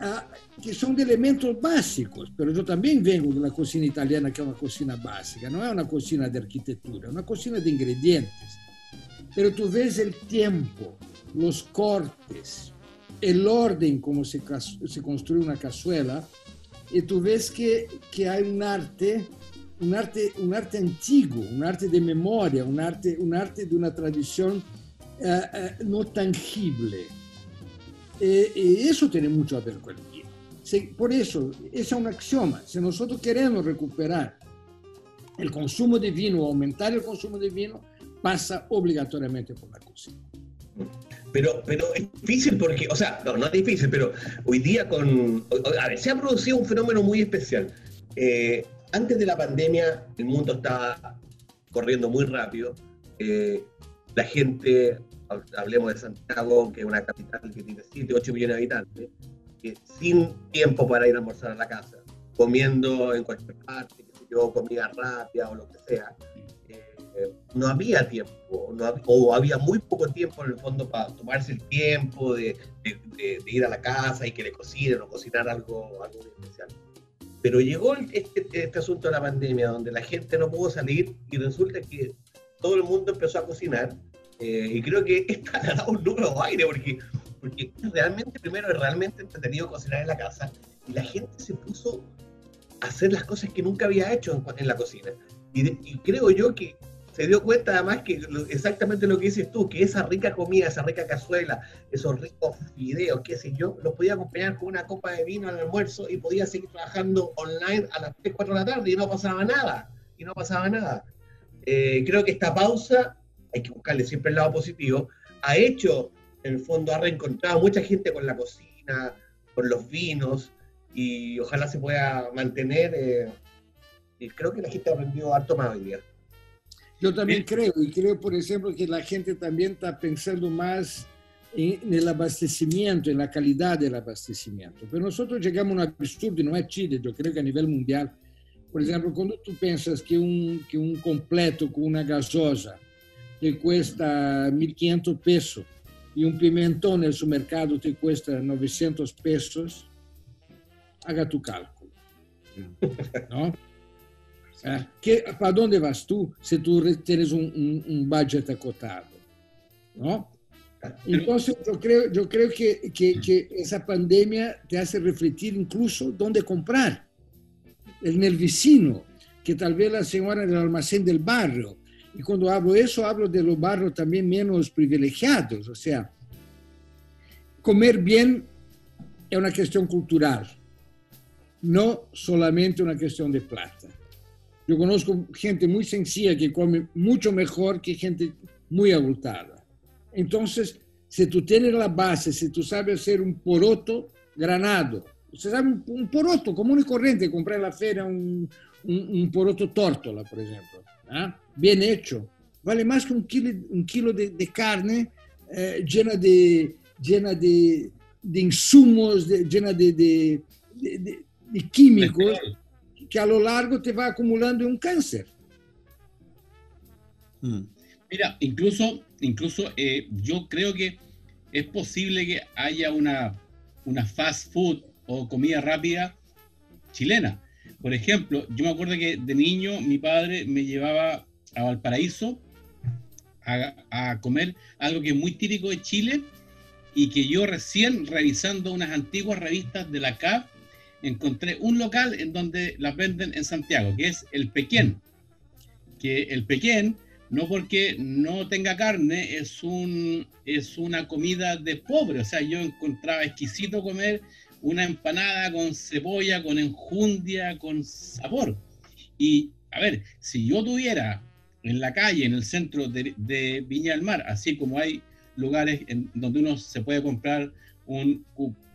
ah, que são de elementos básicos, mas eu também venho da cozinha italiana, que é uma cozinha básica, não é uma cozinha de arquitetura, é uma cozinha de ingredientes. Pero tu ves o tempo, os cortes, o ordem como se, se construi uma cazuela, e tu ves que, que há um arte, um arte, um arte antigo, um arte de memória, um arte, um arte de uma tradição uh, uh, não tangível. E, e isso tem muito a ver com isso. Por eso, es un axioma. Si nosotros queremos recuperar el consumo de vino o aumentar el consumo de vino, pasa obligatoriamente por la cocina. Pero, pero es difícil porque, o sea, no, no es difícil, pero hoy día con, a ver, se ha producido un fenómeno muy especial. Eh, antes de la pandemia, el mundo estaba corriendo muy rápido. Eh, la gente, hablemos de Santiago, que es una capital que tiene 7, 8 millones de habitantes, sin tiempo para ir a almorzar a la casa, comiendo en cualquier parte, yo, comida rápida o lo que sea, eh, no había tiempo, o había muy poco tiempo en el fondo para tomarse el tiempo de, ir a la casa y que le cocinen o cocinar algo, algo especial. Pero llegó este, este, asunto de la pandemia, donde la gente no pudo salir y resulta que todo el mundo empezó a cocinar. Eh, y creo que [laughs] esta ha dado un nuevo aire, porque porque realmente, primero, es realmente entretenido cocinar en la casa y la gente se puso a hacer las cosas que nunca había hecho en, la cocina. Y, creo yo que se dio cuenta además que exactamente lo que dices tú, que esa rica comida, esa rica cazuela, esos ricos videos, qué sé yo, los podía acompañar con una copa de vino al almuerzo y podía seguir trabajando online a las 3, 4 de la tarde y no pasaba nada, y no pasaba nada. Eh, creo que esta pausa, hay que buscarle siempre el lado positivo, ha hecho en el fondo ha reencontrado mucha gente con la cocina, con los vinos y ojalá se pueda mantener. Eh, y creo que la gente ha aprendido harto más hoy día. Yo también creo, y creo, por ejemplo, que la gente también está pensando más en el abastecimiento, en la calidad del abastecimiento. Pero nosotros llegamos a un absurdo, no es Chile, yo creo que a nivel mundial. Por ejemplo, cuando tú piensas que un, que un completo con una gasosa te cuesta 1.500 pesos y un pimentón en el supermercado te cuesta 900 pesos, haga tu cálculo. ¿No? [laughs] que, ¿Para dónde vas tú si tú tienes un, un, un budget acotado? ¿No? Entonces, yo creo, yo creo que, que, que, esa pandemia te hace refletir incluso dónde comprar. En el vecino, que tal vez la señora del almacén del barrio. Y cuando hablo eso, hablo de los barrios también menos privilegiados. O sea, comer bien es una cuestión cultural, no solamente una cuestión de plata. Yo conozco gente muy sencilla que come mucho mejor que gente muy abultada. Entonces, si tú tienes la base, si tú sabes hacer un poroto granado, se sabe un, poroto común y corriente, comprar en la feria un, un, poroto tórtola, por ejemplo, ¿ah? Bien hecho, vale más que un kilo, un kilo de, de carne eh, llena de, llena de, de insumos, de, llena de, de, de químicos que a lo largo te va acumulando un cáncer. Mm. Mira, incluso, incluso eh, yo creo que es posible que haya una, una fast food o comida rápida chilena. Por ejemplo, yo me acuerdo que de niño mi padre me llevaba a Valparaíso a, comer algo que es muy típico de Chile y que yo recién revisando unas antiguas revistas de la CAP encontré un local en donde las venden en Santiago, que es el Pequén. Que el Pequén, no porque no tenga carne, es, un, es una comida de pobre. O sea, yo encontraba exquisito comer una empanada con cebolla, con enjundia, con sabor. Y a ver, si yo tuviera en la calle, en el centro de, de Viña del Mar, así como hay lugares en donde uno se puede comprar un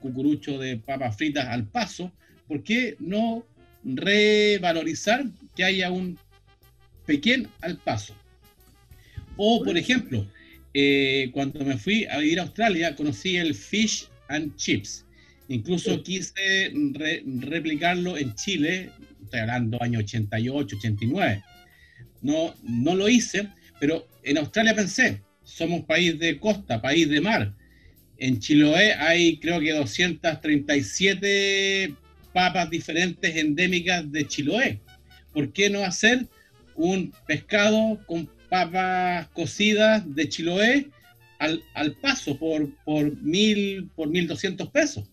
cucurucho de papas fritas al paso, ¿por qué no revalorizar que haya un pequeño al paso? O, por ejemplo, eh, cuando me fui a vivir a Australia, conocí el fish and chips. Incluso quise replicarlo en Chile, estoy hablando año 88, 89. No, no lo hice, pero en Australia pensé, somos país de costa, país de mar. En Chiloé hay creo que 237 papas diferentes endémicas de Chiloé. ¿Por qué no hacer un pescado con papas cocidas de Chiloé al, al paso por, por mil, por mil doscientos pesos?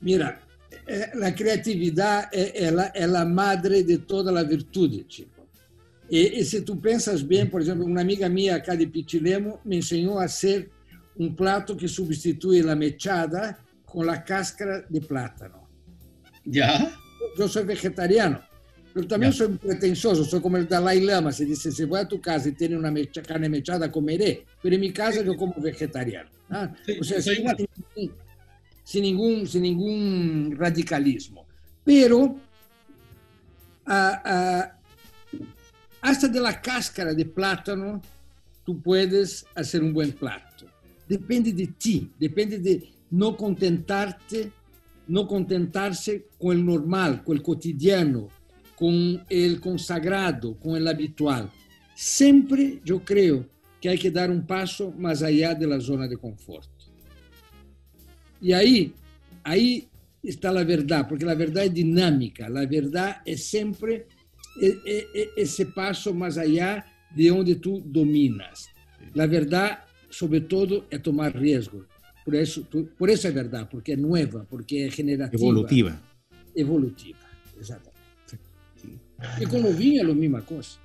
Mira, eh, la creatividad es, la, es la madre de toda la virtud, chico. Y, y, si tú piensas bien, por ejemplo, una amiga mía acá de Pichilemo me enseñó a hacer un plato que sustituye la mechada con la cáscara de plátano. ¿Ya? Yo soy vegetariano, pero también ya. soy pretencioso, soy como el Dalai Lama, se dice, si voy a tu casa y tienes una mecha, carne mechada, comeré, pero en mi casa yo como vegetariano. ¿ah? Sí, o sea, sin, sin, sin, ningún, sin ningún radicalismo. Pero uh, uh, hasta de la cáscara de plátano tú puedes hacer un buen plato. Depende de ti, depende de no contentarte no contentarse con el normal, con el cotidiano, con el consagrado, con el habitual. Siempre yo creo que hay que dar un paso más allá de la zona de confort. Y ahí, ahí está la verdad, porque la verdad es dinámica, la verdad es siempre ese paso más allá de donde tú dominas. La verdad, sobre todo, es tomar riesgos por eso, por eso es verdad, porque es nueva, porque es generativa. Evolutiva. Evolutiva, exactamente. Sí. Y con los vinos es la misma cosa.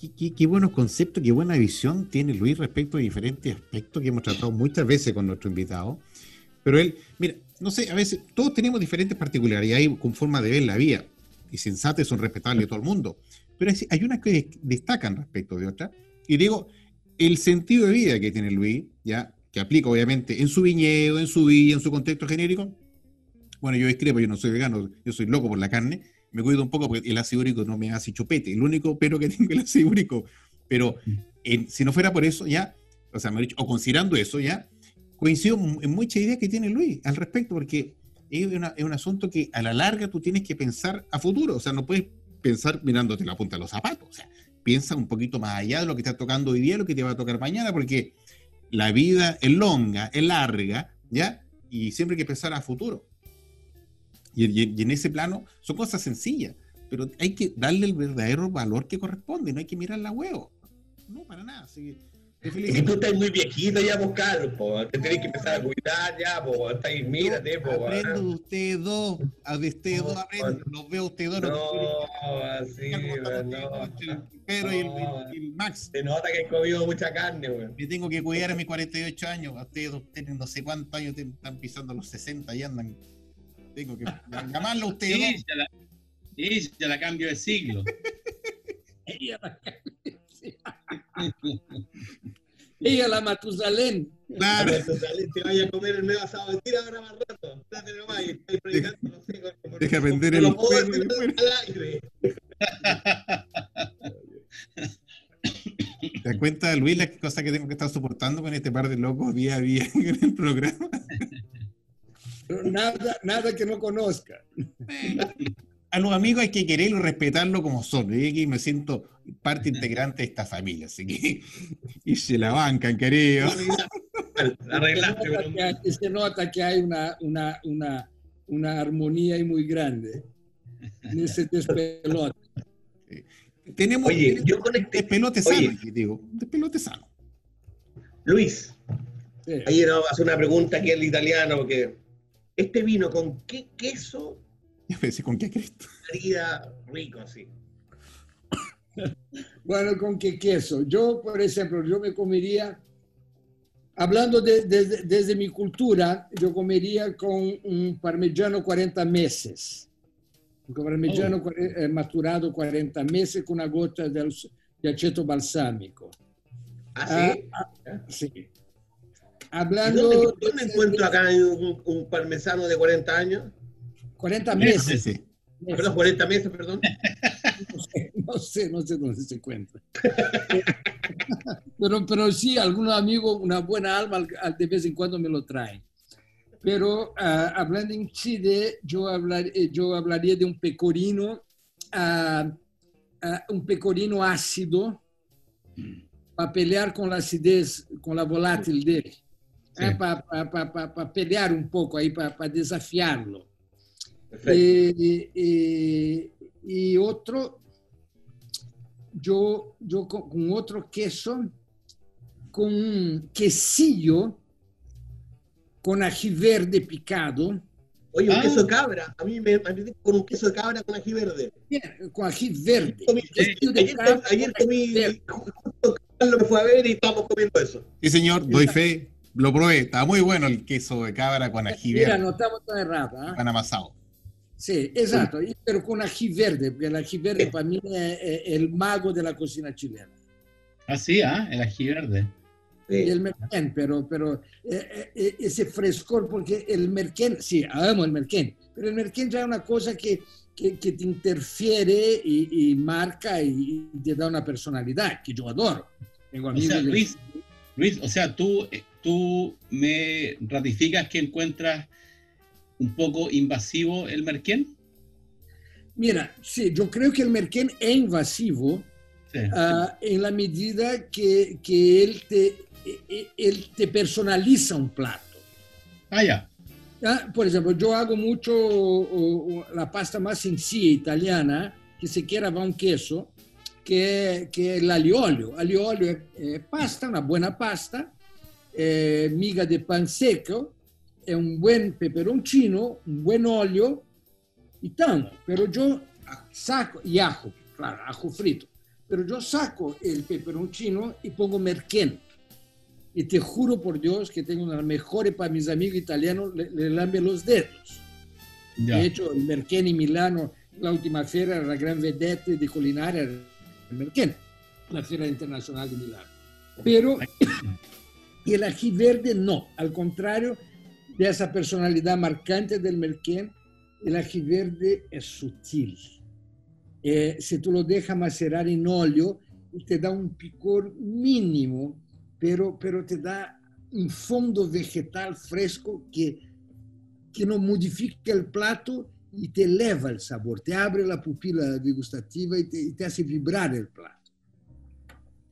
Qué, qué, qué, buenos conceptos, qué buena visión tiene Luis respecto a diferentes aspectos que hemos tratado muchas veces con nuestro invitado. Pero él, mira, no sé, a veces todos tenemos diferentes particularidades con forma de ver la vida. Y sensatas son respetables de todo el mundo. Pero hay unas que destacan respecto de otras. Y digo, el sentido de vida que tiene Luis, ya que aplica obviamente en su viñedo, en su villa, en su contexto genérico. Bueno, yo discrepo, yo no soy vegano, yo soy loco por la carne, me cuido un poco porque el ácido úrico no me hace chupete, el único pero que [laughs] tengo es el ácido úrico, pero si no fuera por eso, ya, o sea, me dicho, o considerando eso, ya, coincido en muchas ideas que tiene Luis al respecto, porque es, un asunto que a la larga tú tienes que pensar a futuro, o sea, no puedes pensar mirándote la punta de los zapatos, o sea, piensa un poquito más allá de lo que está tocando hoy día, lo que te va a tocar mañana, porque la vida es longa, es larga, ¿ya? Y siempre hay que pensar a futuro. Y, en ese plano son cosas sencillas, pero hay que darle el verdadero valor que corresponde, no hay que mirar la huevo. No, para nada. Así, es que tú estás muy viejito ya, vos, Carlos, po. Te tenés que empezar a cuidar ya, po. Está ahí, mírate, po. Aprendo de ustedes dos, de ustedes dos aprendo. Los veo ustedes dos. No, así, no. Pero y el, Max. Se nota que he comido mucha carne, güey. Me tengo que cuidar a mis 48 años. Ustedes dos tienen no sé cuántos años, están pisando los 60 y andan. Tengo que llamarlo a ustedes sí, dos. Ya la, sí, ya la cambio de siglo. [laughs] [laughs] Ella la Matusalén. Claro. Matusalén te vaya a comer el medio asado. Tira ahora más rato. Date nomás y estoy predicando. No sé, Deja vender el fuego. ¿Te das cuenta, Luis, las cosas que tengo que estar soportando con este par de locos día a día [laughs] en el programa? nada, nada que no conozca a los amigos hay que quererlo y respetarlo como son. Y me siento parte integrante de esta familia, así que [laughs] y se la bancan, querido. [laughs] Arreglaste, se, se nota que hay una, una, una, una armonía ahí muy grande en [laughs] ese despelote. Tenemos, Oye, yo con este... despelote sano, digo, despelote sano. Luis, sí. ayer vamos a hacer una pregunta aquí al italiano, porque este vino, ¿con qué queso [laughs] ¿con qué Cristo? rico, sí. [laughs] Bueno, ¿con qué queso? Yo, por ejemplo, yo me comería, hablando de, desde mi cultura, yo comería con un parmigiano 40 meses. Un parmigiano oh. Eh, maturado 40 meses con una gota de, de aceto balsámico. ¿Ah, sí? Ah, ah, sí. Hablando ¿Dónde, encuentro acá un, un parmesano de 40 años? 40 meses. Sí. Perdón, 40 meses, perdón. [laughs] No sé, no sé, dónde se encuentra. pero, pero sí, algunos amigos, una buena alma, de vez en cuando me lo traen. Pero uh, hablando en Chile, yo, hablar, eh, yo hablaría de un pecorino, uh, uh, un pecorino ácido, para pelear con la acidez, con la volátil de él. Sí. para pa, pa, pa, pelear un poco ahí, para desafiarlo. Eh, eh, y otro, yo, yo con, otro queso, con un quesillo, con ají verde picado. Oye, un ah. queso de cabra. A mí me parece con un queso de cabra con ají verde. con ají verde. ayer, comí, lo que fue a ver y estamos comiendo eso. Sí, señor, doy fe. Lo probé. Está muy bueno el queso de cabra con ají verde. Mira, no estamos tan errados. ¿eh? Pan amasado. Sí, exacto, pero con ají verde, porque el ají verde para mí es el mago de la cocina chilena. Ah, sí, ¿ah? el ají verde. Y el merquén, pero, pero eh, eh, ese frescor, porque el merquén, sí, amo el merquén, pero el merquén ya es una cosa que, que, que te interfiere y, y, marca y te da una personalidad, que yo adoro. Tengo amigos o sea, Luis, Luis, o sea, tú, tú me ratificas que encuentras un poco invasivo el merquén? Mira, sí, yo creo que el merquén es invasivo sí. uh, en la medida que, que él, te, e, e, él te personaliza un plato. Ah, ya. Uh, por ejemplo, yo hago mucho la pasta más sencilla italiana, que se quiera va un queso, que, que es el aliolio. Aliolio es eh, pasta, una buena pasta, eh, miga de pan seco, es un buen peperoncino, un buen óleo y tan. Pero yo saco, y ajo, claro, ajo frito. Pero yo saco el peperoncino y pongo merquén. Y te juro por Dios que tengo una mejor para mis amigos italianos, le, le lambe los dedos. Ya. De hecho, el merquén en Milano, la última feria, la gran vedette de culinaria, el merquén, la Feria Internacional de Milano. Pero [coughs] el ají verde no, al contrario de esa personalidad marcante del merquén, el ají verde es sutil. Eh, si tú lo dejas macerar en óleo, te da un picor mínimo, pero, pero te da un fondo vegetal fresco que, que no modifica el plato y te eleva el sabor, te abre la pupila degustativa y te, y te hace vibrar el plato.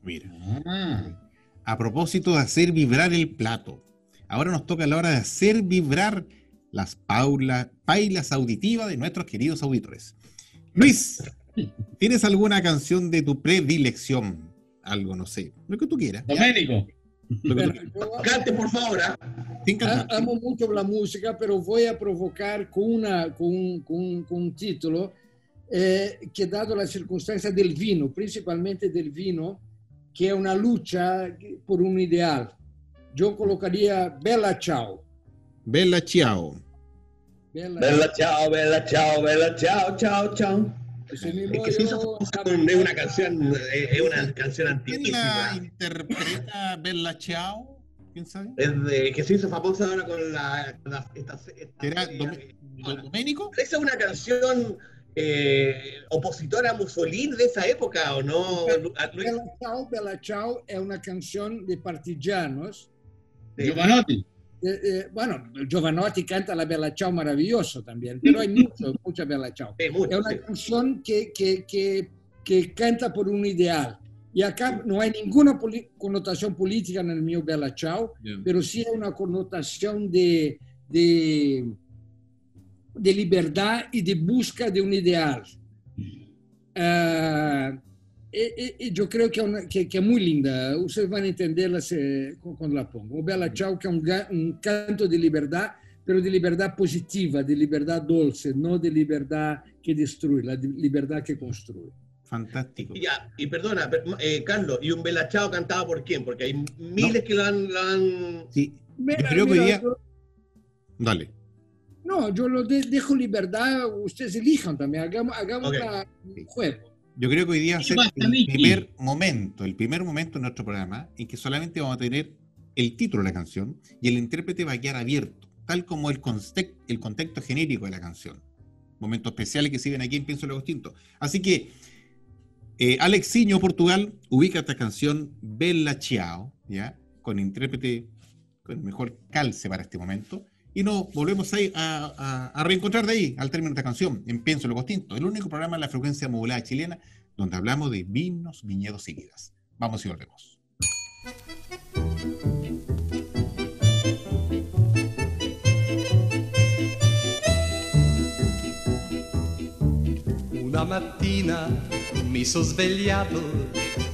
Mira. Ah. A propósito de hacer vibrar el plato, ahora nos toca la hora de hacer vibrar las paula, pailas auditivas de nuestros queridos auditores. Luis, ¿tienes alguna canción de tu predilección? Algo, no sé, lo que tú quieras. Doménico. [laughs] Cante, por favor. ¿ah? Amo mucho la música, pero voy a provocar con, una, con, con, con un título eh, que, dado la circunstancia del vino, principalmente del vino, que es una lucha por un ideal. Yo colocaría Bella Ciao. Bella Ciao. Bella, bella Ciao, Bella Ciao, Bella Ciao, Ciao, Ciao. Es que se hizo es una canción, es una canción antiquísima. ¿Quién la interpreta Bella Ciao? ¿Quién sabe? Es de, que se hizo famosa ahora con la, esta, esta, ¿Era Doménico? Esa es una canción eh, opositora a Mussolini de esa época, ¿o no? Bella Ciao, Bella Ciao es una canción de partigianos. De Giovanotti. Eh, eh, bueno, Giovanotti canta la Bella Ciao maravilloso también, pero hay mucho, mucha Bella Ciao. es una canción que, que, que, que, canta por un ideal. Y acá no hay ninguna connotación política en el mío Bella Ciao, pero sí hay una connotación de, de, de, libertad y de busca de un ideal. Uh, e, e, yo creo que, una, que, que, es muy linda. Ustedes van a entenderla se, cuando la pongo. O Bella Ciao, que es un, un, canto de libertad, pero de libertad positiva, de libertad dulce, no de libertad que destruye, la libertad que construye. Fantástico. Y, ya, y perdona, eh, Carlos, ¿y un Bella Ciao cantado por quién? Porque hay miles no. que lo han, lo han... Sí, mira, yo creo que hoy día... Yo... Dale. No, yo lo de, dejo libertad, ustedes elijan también, hagamos, hagamos okay. la, el juego. Yo creo que hoy día va a ser el primer momento, el primer momento en nuestro programa en que solamente vamos a tener el título de la canción y el intérprete va a quedar abierto, tal como el, contexto, el contexto genérico de la canción. Momentos especiales que siguen aquí en Pienso Luego Distinto. Así que, eh, Alexiño, Portugal, ubica esta canción Bella Ciao, ¿ya? Con intérprete con el mejor calce para este momento. Y nos volvemos ahí a, reencontrar de ahí, al término de esta canción, en Pienso lo Distinto, el único programa de la frecuencia modulada chilena donde hablamos de vinos, viñedos y vidas. Vamos y volvemos. Una mattina mi sono svegliato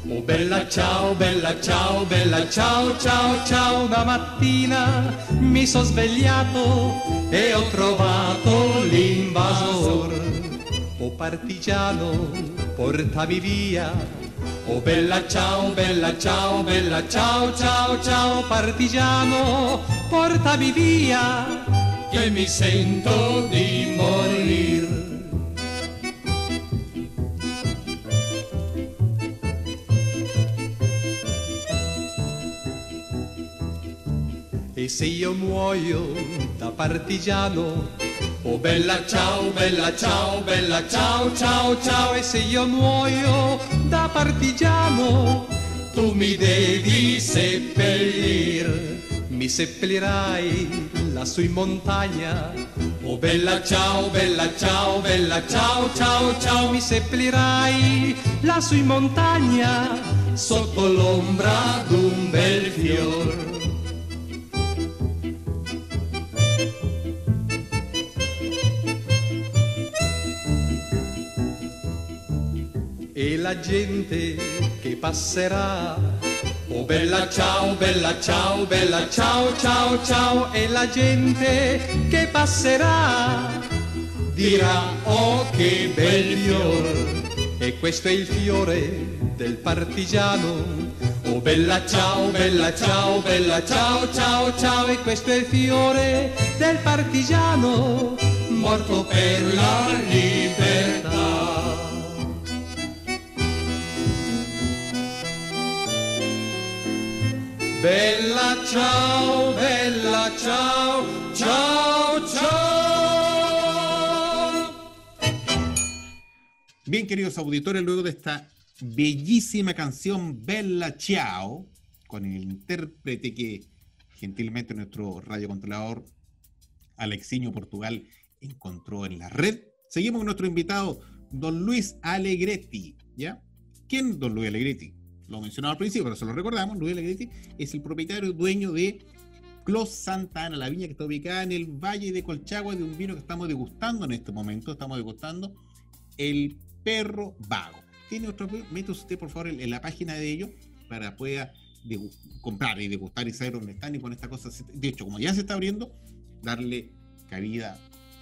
Oh bella ciao, bella ciao, bella ciao, ciao, ciao. Una mattina mi sono svegliato e ho trovato l'invasor. Oh partigiano, portami via. Oh bella ciao, bella ciao, bella ciao, ciao, ciao. Partigiano, portami via, che mi sento di morire. E se io muoio da partigiano, oh bella ciao, bella ciao, bella ciao, ciao, ciao, e se io muoio da partigiano, tu mi devi seppellir, mi seppellirai lassù in montagna. Oh bella ciao, bella ciao, bella ciao, ciao, ciao, mi seppellirai lassù in montagna, sotto l'ombra d'un bel fior. Gente che passerà. Oh bella ciao, bella ciao, bella ciao, ciao, ciao, e la gente che passerà dirà oh che bel fior, e questo è il fiore del partigiano. Oh bella ciao, bella ciao, bella ciao, ciao, ciao, e questo è il fiore del partigiano, morto per la libertà. Bella ciao, bella ciao, ciao, ciao. Bien, queridos auditores, luego de esta bellísima canción Bella Ciao, con el intérprete que gentilmente nuestro radiocontrolador Alexiño Portugal encontró en la red, seguimos con nuestro invitado, don Luis Alegretti, ¿ya? ¿Quién don Luis Alegretti? Lo mencionaba al principio, pero se lo recordamos, Luis Alegretti es el propietario dueño de Clos Santa Ana, la viña que está ubicada en el Valle de Colchagua, de un vino que estamos degustando en este momento, estamos degustando el Perro Vago. Tiene otro, mete usted por favor en, en la página de ellos para pueda comprar y degustar y saber dónde están y con esta cosa. De hecho, como ya se está abriendo, darle cabida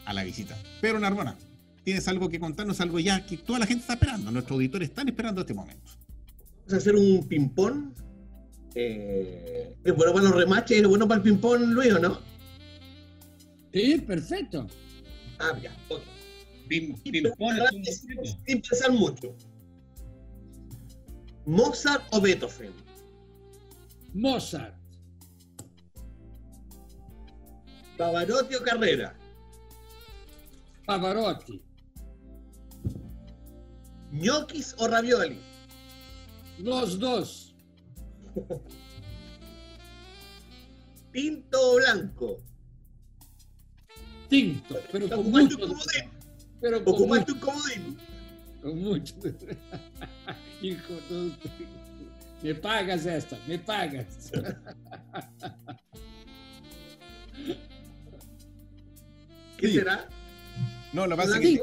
a la visita. Pero Narbona, tienes algo que contarnos, algo ya que toda la gente está esperando, nuestros auditores están esperando este momento. Vamos a hacer un ping-pong. Eh, es bueno para los remaches, es bueno para el ping-pong, Luis, ¿o no? Sí, perfecto. Ah, ya, ok. Pim, Sin pim, pon, es un pensar- poquito. sin pensar mucho. ¿Mozart o Beethoven? Mozart, ¿Pavarotti o Carrera? Pavarotti, ¿Ñoquis o ravioli? Los dos, ¿Tinto o blanco? tinto, pero con mucho, un comodín. pero con Ocupaste mucho, un comodín. con mucho. [laughs] Hijo, tú- me pagas esta, me pagas. ¿Qué Sí. será? No, lo que pasa es que.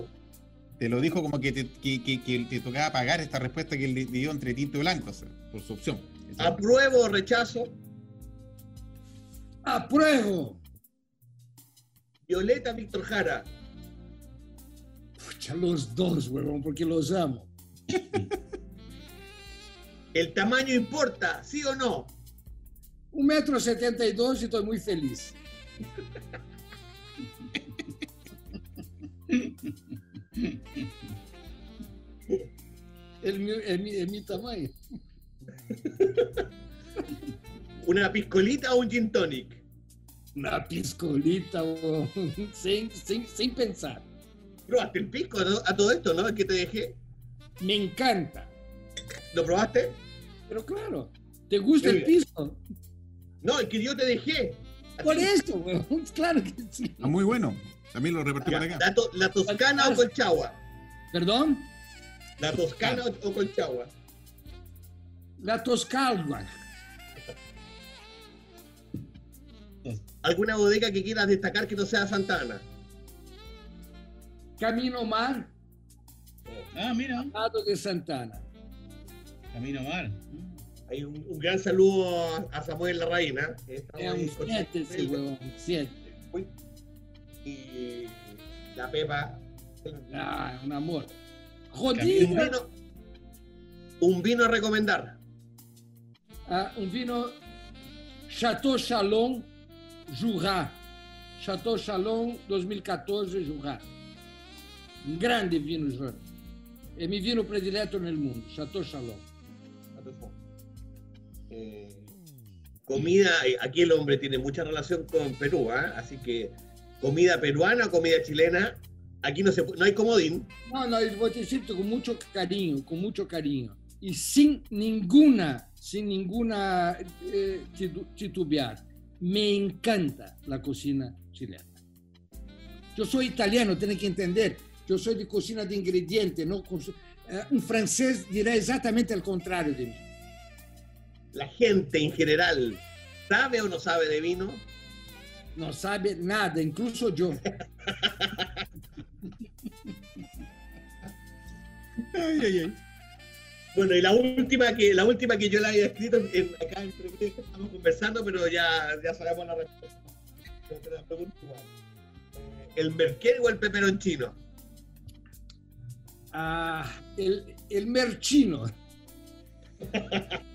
Te lo dijo como que te, que, que- que te tocaba pagar esta respuesta que él le dio entre tinto y blanco, o sea, por su opción. ¿Apruebo o rechazo? Apruebo. Violeta Víctor Jara. Pucha, los dos, huevón, porque los amo. [laughs] ¿El tamaño importa? ¿Sí o no? Un metro setenta y dos y estoy muy feliz. [laughs] [laughs] Es mi, es mi- tamaño. [laughs] ¿Una piscolita o un gin tonic? Una piscolita, [laughs] sin, sin, sin pensar. ¿Probaste el pisco a todo esto, no? ¿El que te dejé? Me encanta. ¿Lo probaste? Pero claro, ¿te gusta Muy el bien. pisco? No, el que yo te dejé. Por eso, claro que sí. Ah, muy bueno. También lo repartí Ya, para acá. la, to- la toscana o colchagua? ¿Perdón? ¿La toscana o, o colchagua? La Toscalva. ¿Alguna bodega que quieras destacar que no sea Santana? Camino Mar, Ah, mira, lado de Santana. Camino Mar. Hay un, un gran saludo a, Samuel Larraína. está Es un siete ese huevón, siete. Y la Pepa. Ah, un amor. Un vino, un vino a recomendar. Ah, um vino Chateau Chalon Jurá. Chateau Chalon 2014 Jurá. Um grande vino. É meu vino predileto no mundo, Chateau Chalon. Eh, comida, eh, aquí el hombre tiene mucha relación con Perú, ¿ah? así que comida peruana, comida chilena, aquí no, se, no hay comodín. Não, eu vou te dizer com muito carinho, com muito carinho. E sem nenhuma, sem nenhuma eh, titu- titubear. Me encanta a cocina chilena. Eu sou italiano, tem que entender. Eu sou de cocina de ingrediente. Não, cons- eh, um francês dirá exatamente ao contrário de mim. La gente en general, ¿sabe o no sabe de vino? Não sabe nada, incluso eu. Ay, ay, ay. Bueno, y la última que, la última que yo la había escrito en, acá entre que estamos conversando, pero ya, ya sabemos la respuesta. Yo la. Eh, ¿El merquén o el peperoncino? Ah, el, el merchino. [laughs]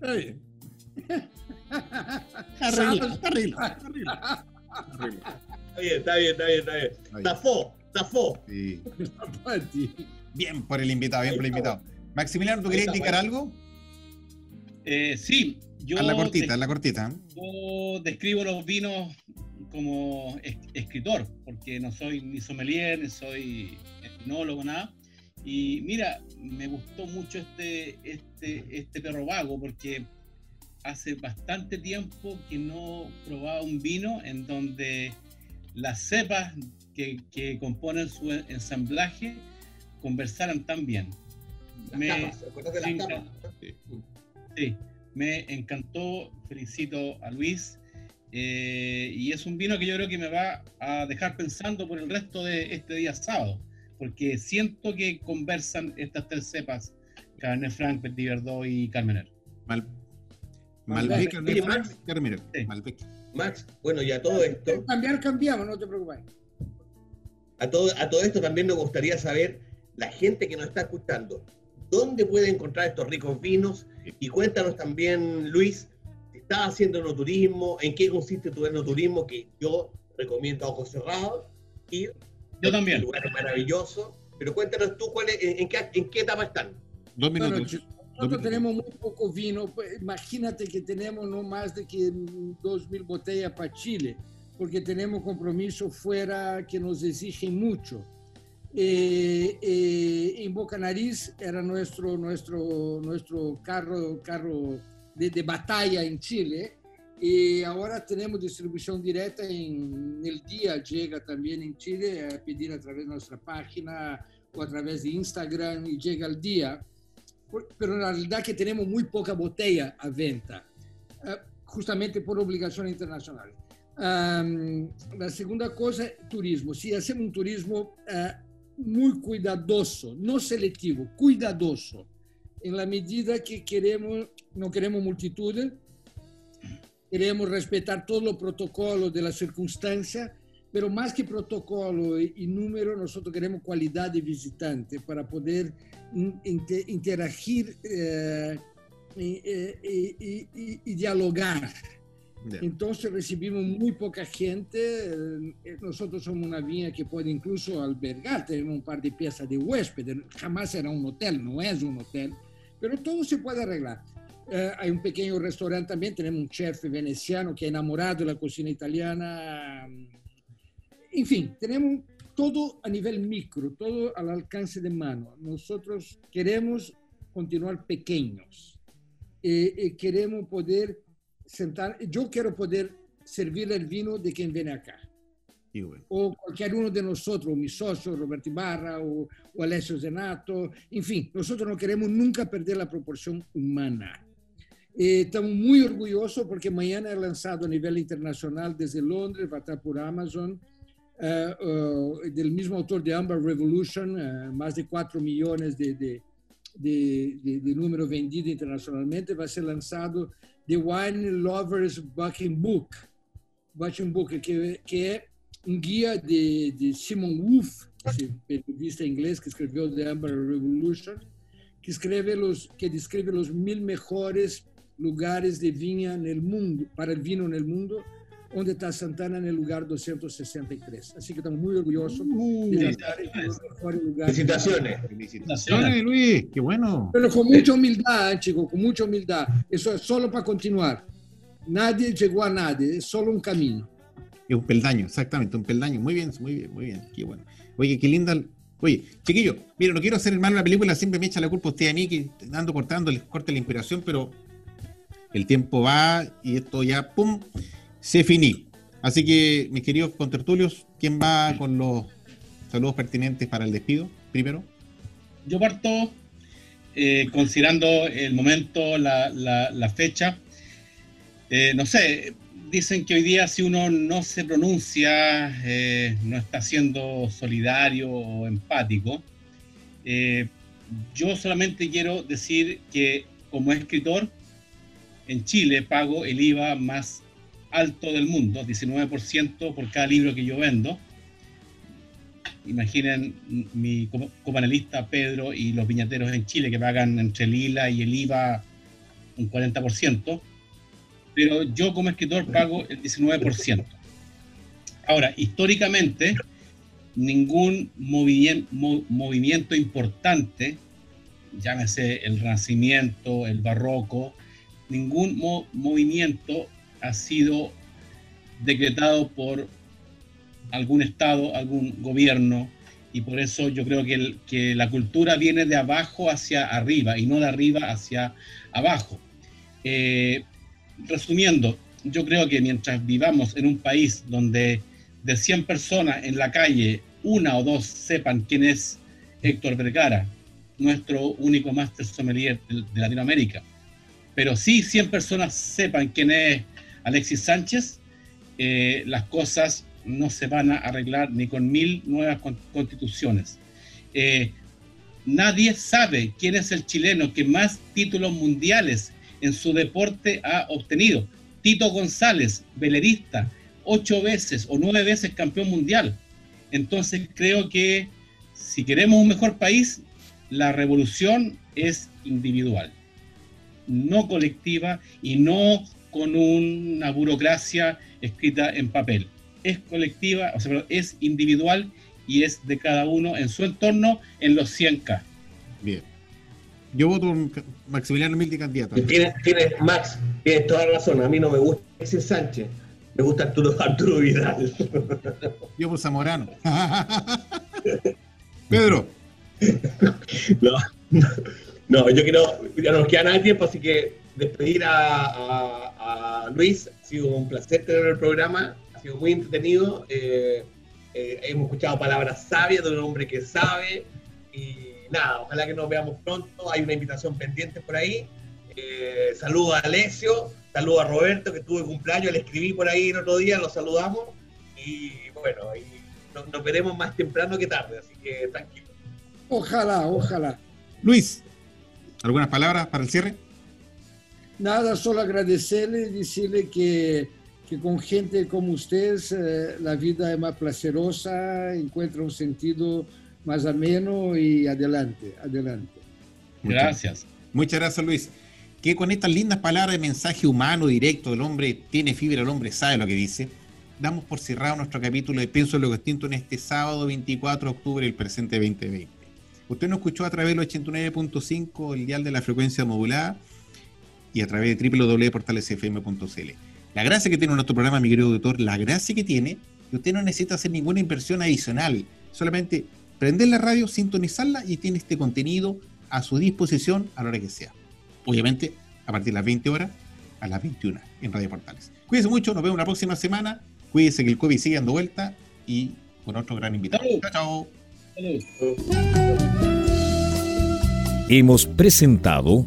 [laughs] Arregla, arregla, arregla. Arregla. Está bien, está bien, está bien, está bien. Ahí. Zafó, zafó. Sí. Bien por el invitado, bien por el invitado. Maximiliano, ¿tú querías indicar algo? Eh, sí, yo. A la cortita, a la cortita. Yo describo los vinos como escritor, porque no soy ni sommelier, ni soy etnólogo, nada. Y mira, me gustó mucho este, este, este perro vago, porque hace bastante tiempo que no probaba un vino en donde las cepas que, que componen su ensamblaje conversaran tan bien. me, sí, me encantó, felicito a Luis. Eh, y es un vino que yo creo que me va a dejar pensando por el resto de este día sábado, porque siento que conversan estas tres cepas, Cabernet Franc, Petit Verdot y Carmener. Mal, Malbec, Cabernet Franc, Carmener. Malbec. Max, bueno, y a todo esto... Cambiar, cambiamos, no te preocupes. A todo, a todo esto también nos gustaría saber, la gente que nos está escuchando, ¿dónde puede encontrar estos ricos vinos? Y cuéntanos también, Luis, si estás haciendo enoturismo, en qué consiste tu enoturismo, que yo recomiendo a ojos cerrados, ir. Yo también. Un lugar maravilloso. Pero cuéntanos tú cuál en, qué, en qué etapa están. Dos minutos. Nosotros tenemos muy poco vino. Pues, imagínate que tenemos no más de que dos mil botellas para Chile, porque tenemos compromiso fuera que nos exigen mucho. Eh, eh, en Boca Nariz era nuestro, nuestro, nuestro carro, carro de, de, batalla en Chile. Y ahora tenemos distribución directa en el día, llega también en Chile a pedir a través de nuestra página o a través de Instagram y llega al día. Pero en realidad que tenemos muy poca botella a venta, eh, justamente por obligación internacional. Um, la segunda cosa, turismo. Si hacemos un turismo uh, cuidadoso, no selectivo, cuidadoso, en la medida que queremos, no queremos multitudes, queremos respetar todo el protocolo de la circunstancia, pero más que protocolo y, número, nosotros queremos calidad de visitante para poder interagir eh, y, y dialogar entonces recibimos muy poca gente. Eh, nosotros somos una viña que puede incluso albergar, tenemos un par de piezas de huéspedes. Jamás será un hotel, no es un hotel, pero todo se puede arreglar. Eh, hay un pequeño restaurante también, tenemos un chef veneciano que ha enamorado de la cocina italiana. En fin, tenemos todo a nivel micro, todo al alcance de mano. Nosotros queremos continuar pequeños. Eh, queremos poder sentar, yo quiero poder servir el vino de quien viene acá. O cualquier uno de nosotros, mi socio Roberto Ibarra o, o Alessio Zenato, en fin, nosotros no queremos nunca perder la proporción humana. Eh, estamos muy orgullosos porque mañana es lanzado a nivel internacional desde Londres, va a estar por Amazon, uh, del mismo autor de Amber Revolution, uh, más de 4 millones de, de, de, de números vendidos internacionalmente, va a ser lanzado The Wine Lovers Bucking Book, Bucking Book que, que é um guia de, de Simon Wolf, esse periodista inglês que escreveu The Amber Revolution, que escreve los, que descreve os mil melhores lugares de vinha no mundo, para o vinho no mundo, onde está Santana no lugar 263. Assim que estamos muito orgulhosos uh, de estar en lugares. Felicitaciones. Felicitaciones, Luis. Qué bueno. Pero con mucha humildad, chicos, con mucha humildad. Eso es solo para continuar. Nadie llegó a nadie, es solo un camino. Es un peldaño, exactamente, un peldaño. Muy bien, muy bien, muy bien. Qué bueno. Oye, qué linda. Oye, chiquillo, mira, no quiero hacer el mal la película, siempre me echa la culpa usted a mí que ando cortando, les corte la inspiración, pero el tiempo va y esto ya, pum, se finí. Así que, mis queridos contertulios, ¿quién va con los saludos pertinentes para el despido primero? Yo parto eh, considerando el momento, la, fecha. Eh, no sé, dicen que hoy día si uno no se pronuncia, eh, no está siendo solidario o empático. yo solamente quiero decir que como escritor, en Chile pago el IVA más alto del mundo, 19% por cada libro que yo vendo. Imaginen mi copanelista Pedro y los viñateros en Chile que pagan entre el ILA y el IVA un 40%, pero yo como escritor pago el 19%. Ahora, históricamente, ningún movimiento, importante, llámese el Renacimiento, el Barroco, ningún movimiento ha sido decretado por algún Estado, algún gobierno, y por eso yo creo que, que, la cultura viene de abajo hacia arriba y no de arriba hacia abajo. Eh, resumiendo, yo creo que mientras vivamos en un país donde de 100 personas en la calle, una o dos sepan quién es Héctor Vergara, nuestro único máster sommelier de Latinoamérica, pero sí 100 personas sepan quién es Alexis Sánchez, eh, las cosas no se van a arreglar ni con mil nuevas constituciones. Eh, nadie sabe quién es el chileno que más títulos mundiales en su deporte ha obtenido. Tito González, velerista, ocho veces o nueve veces campeón mundial. Entonces creo que si queremos un mejor país, la revolución es individual, no colectiva y no con una burocracia escrita en papel es colectiva, o sea, es individual y es de cada uno en su entorno en los 100K. Bien. Yo voto Maximiliano Milti candidato. Tienes, Max, tienes toda razón. A mí no me gusta ese Sánchez. Me gusta Arturo, Arturo Vidal. [laughs] Yo por Zamorano. [laughs] Pedro. No, no, yo quiero. Ya no nos queda nada de tiempo, así que despedir a, a Luis. Ha sido un placer tener el programa sido muy entretenido. Eh, eh, hemos escuchado palabras sabias de un hombre que sabe. Y nada, ojalá que nos veamos pronto. Hay una invitación pendiente por ahí. Eh, saludo a Alessio, saludo a Roberto, que tuvo cumpleaños, le escribí por ahí el otro día, lo saludamos. Y bueno, nos, veremos más temprano que tarde, así que tranquilo. Ojalá, ojalá. Luis, ¿algunas palabras para el cierre? Nada, solo agradecerle y decirle que que con gente como ustedes eh, la vida es más placerosa, encuentra un sentido más ameno y adelante, adelante. Gracias. Muchas gracias, Luis. Que con estas lindas palabras de mensaje humano, directo, el hombre tiene fibra, el hombre sabe lo que dice, damos por cerrado nuestro capítulo de Pienso en lo distinto en este sábado 24 de octubre del presente 2020. Usted nos escuchó a través del 89.5, el dial de la frecuencia modulada, y a través de www.portalesfm.cl. La gracia que tiene nuestro programa, mi querido auditor, la gracia que tiene, que usted no necesita hacer ninguna inversión adicional, solamente prender la radio, sintonizarla y tiene este contenido a su disposición a la hora que sea. Obviamente, a partir de las 20 horas a las 21 en Radio Portales. Cuídense mucho, nos vemos la próxima semana. Cuídense que el COVID sigue dando vuelta y con otro gran invitado. Chao, chao. Hemos presentado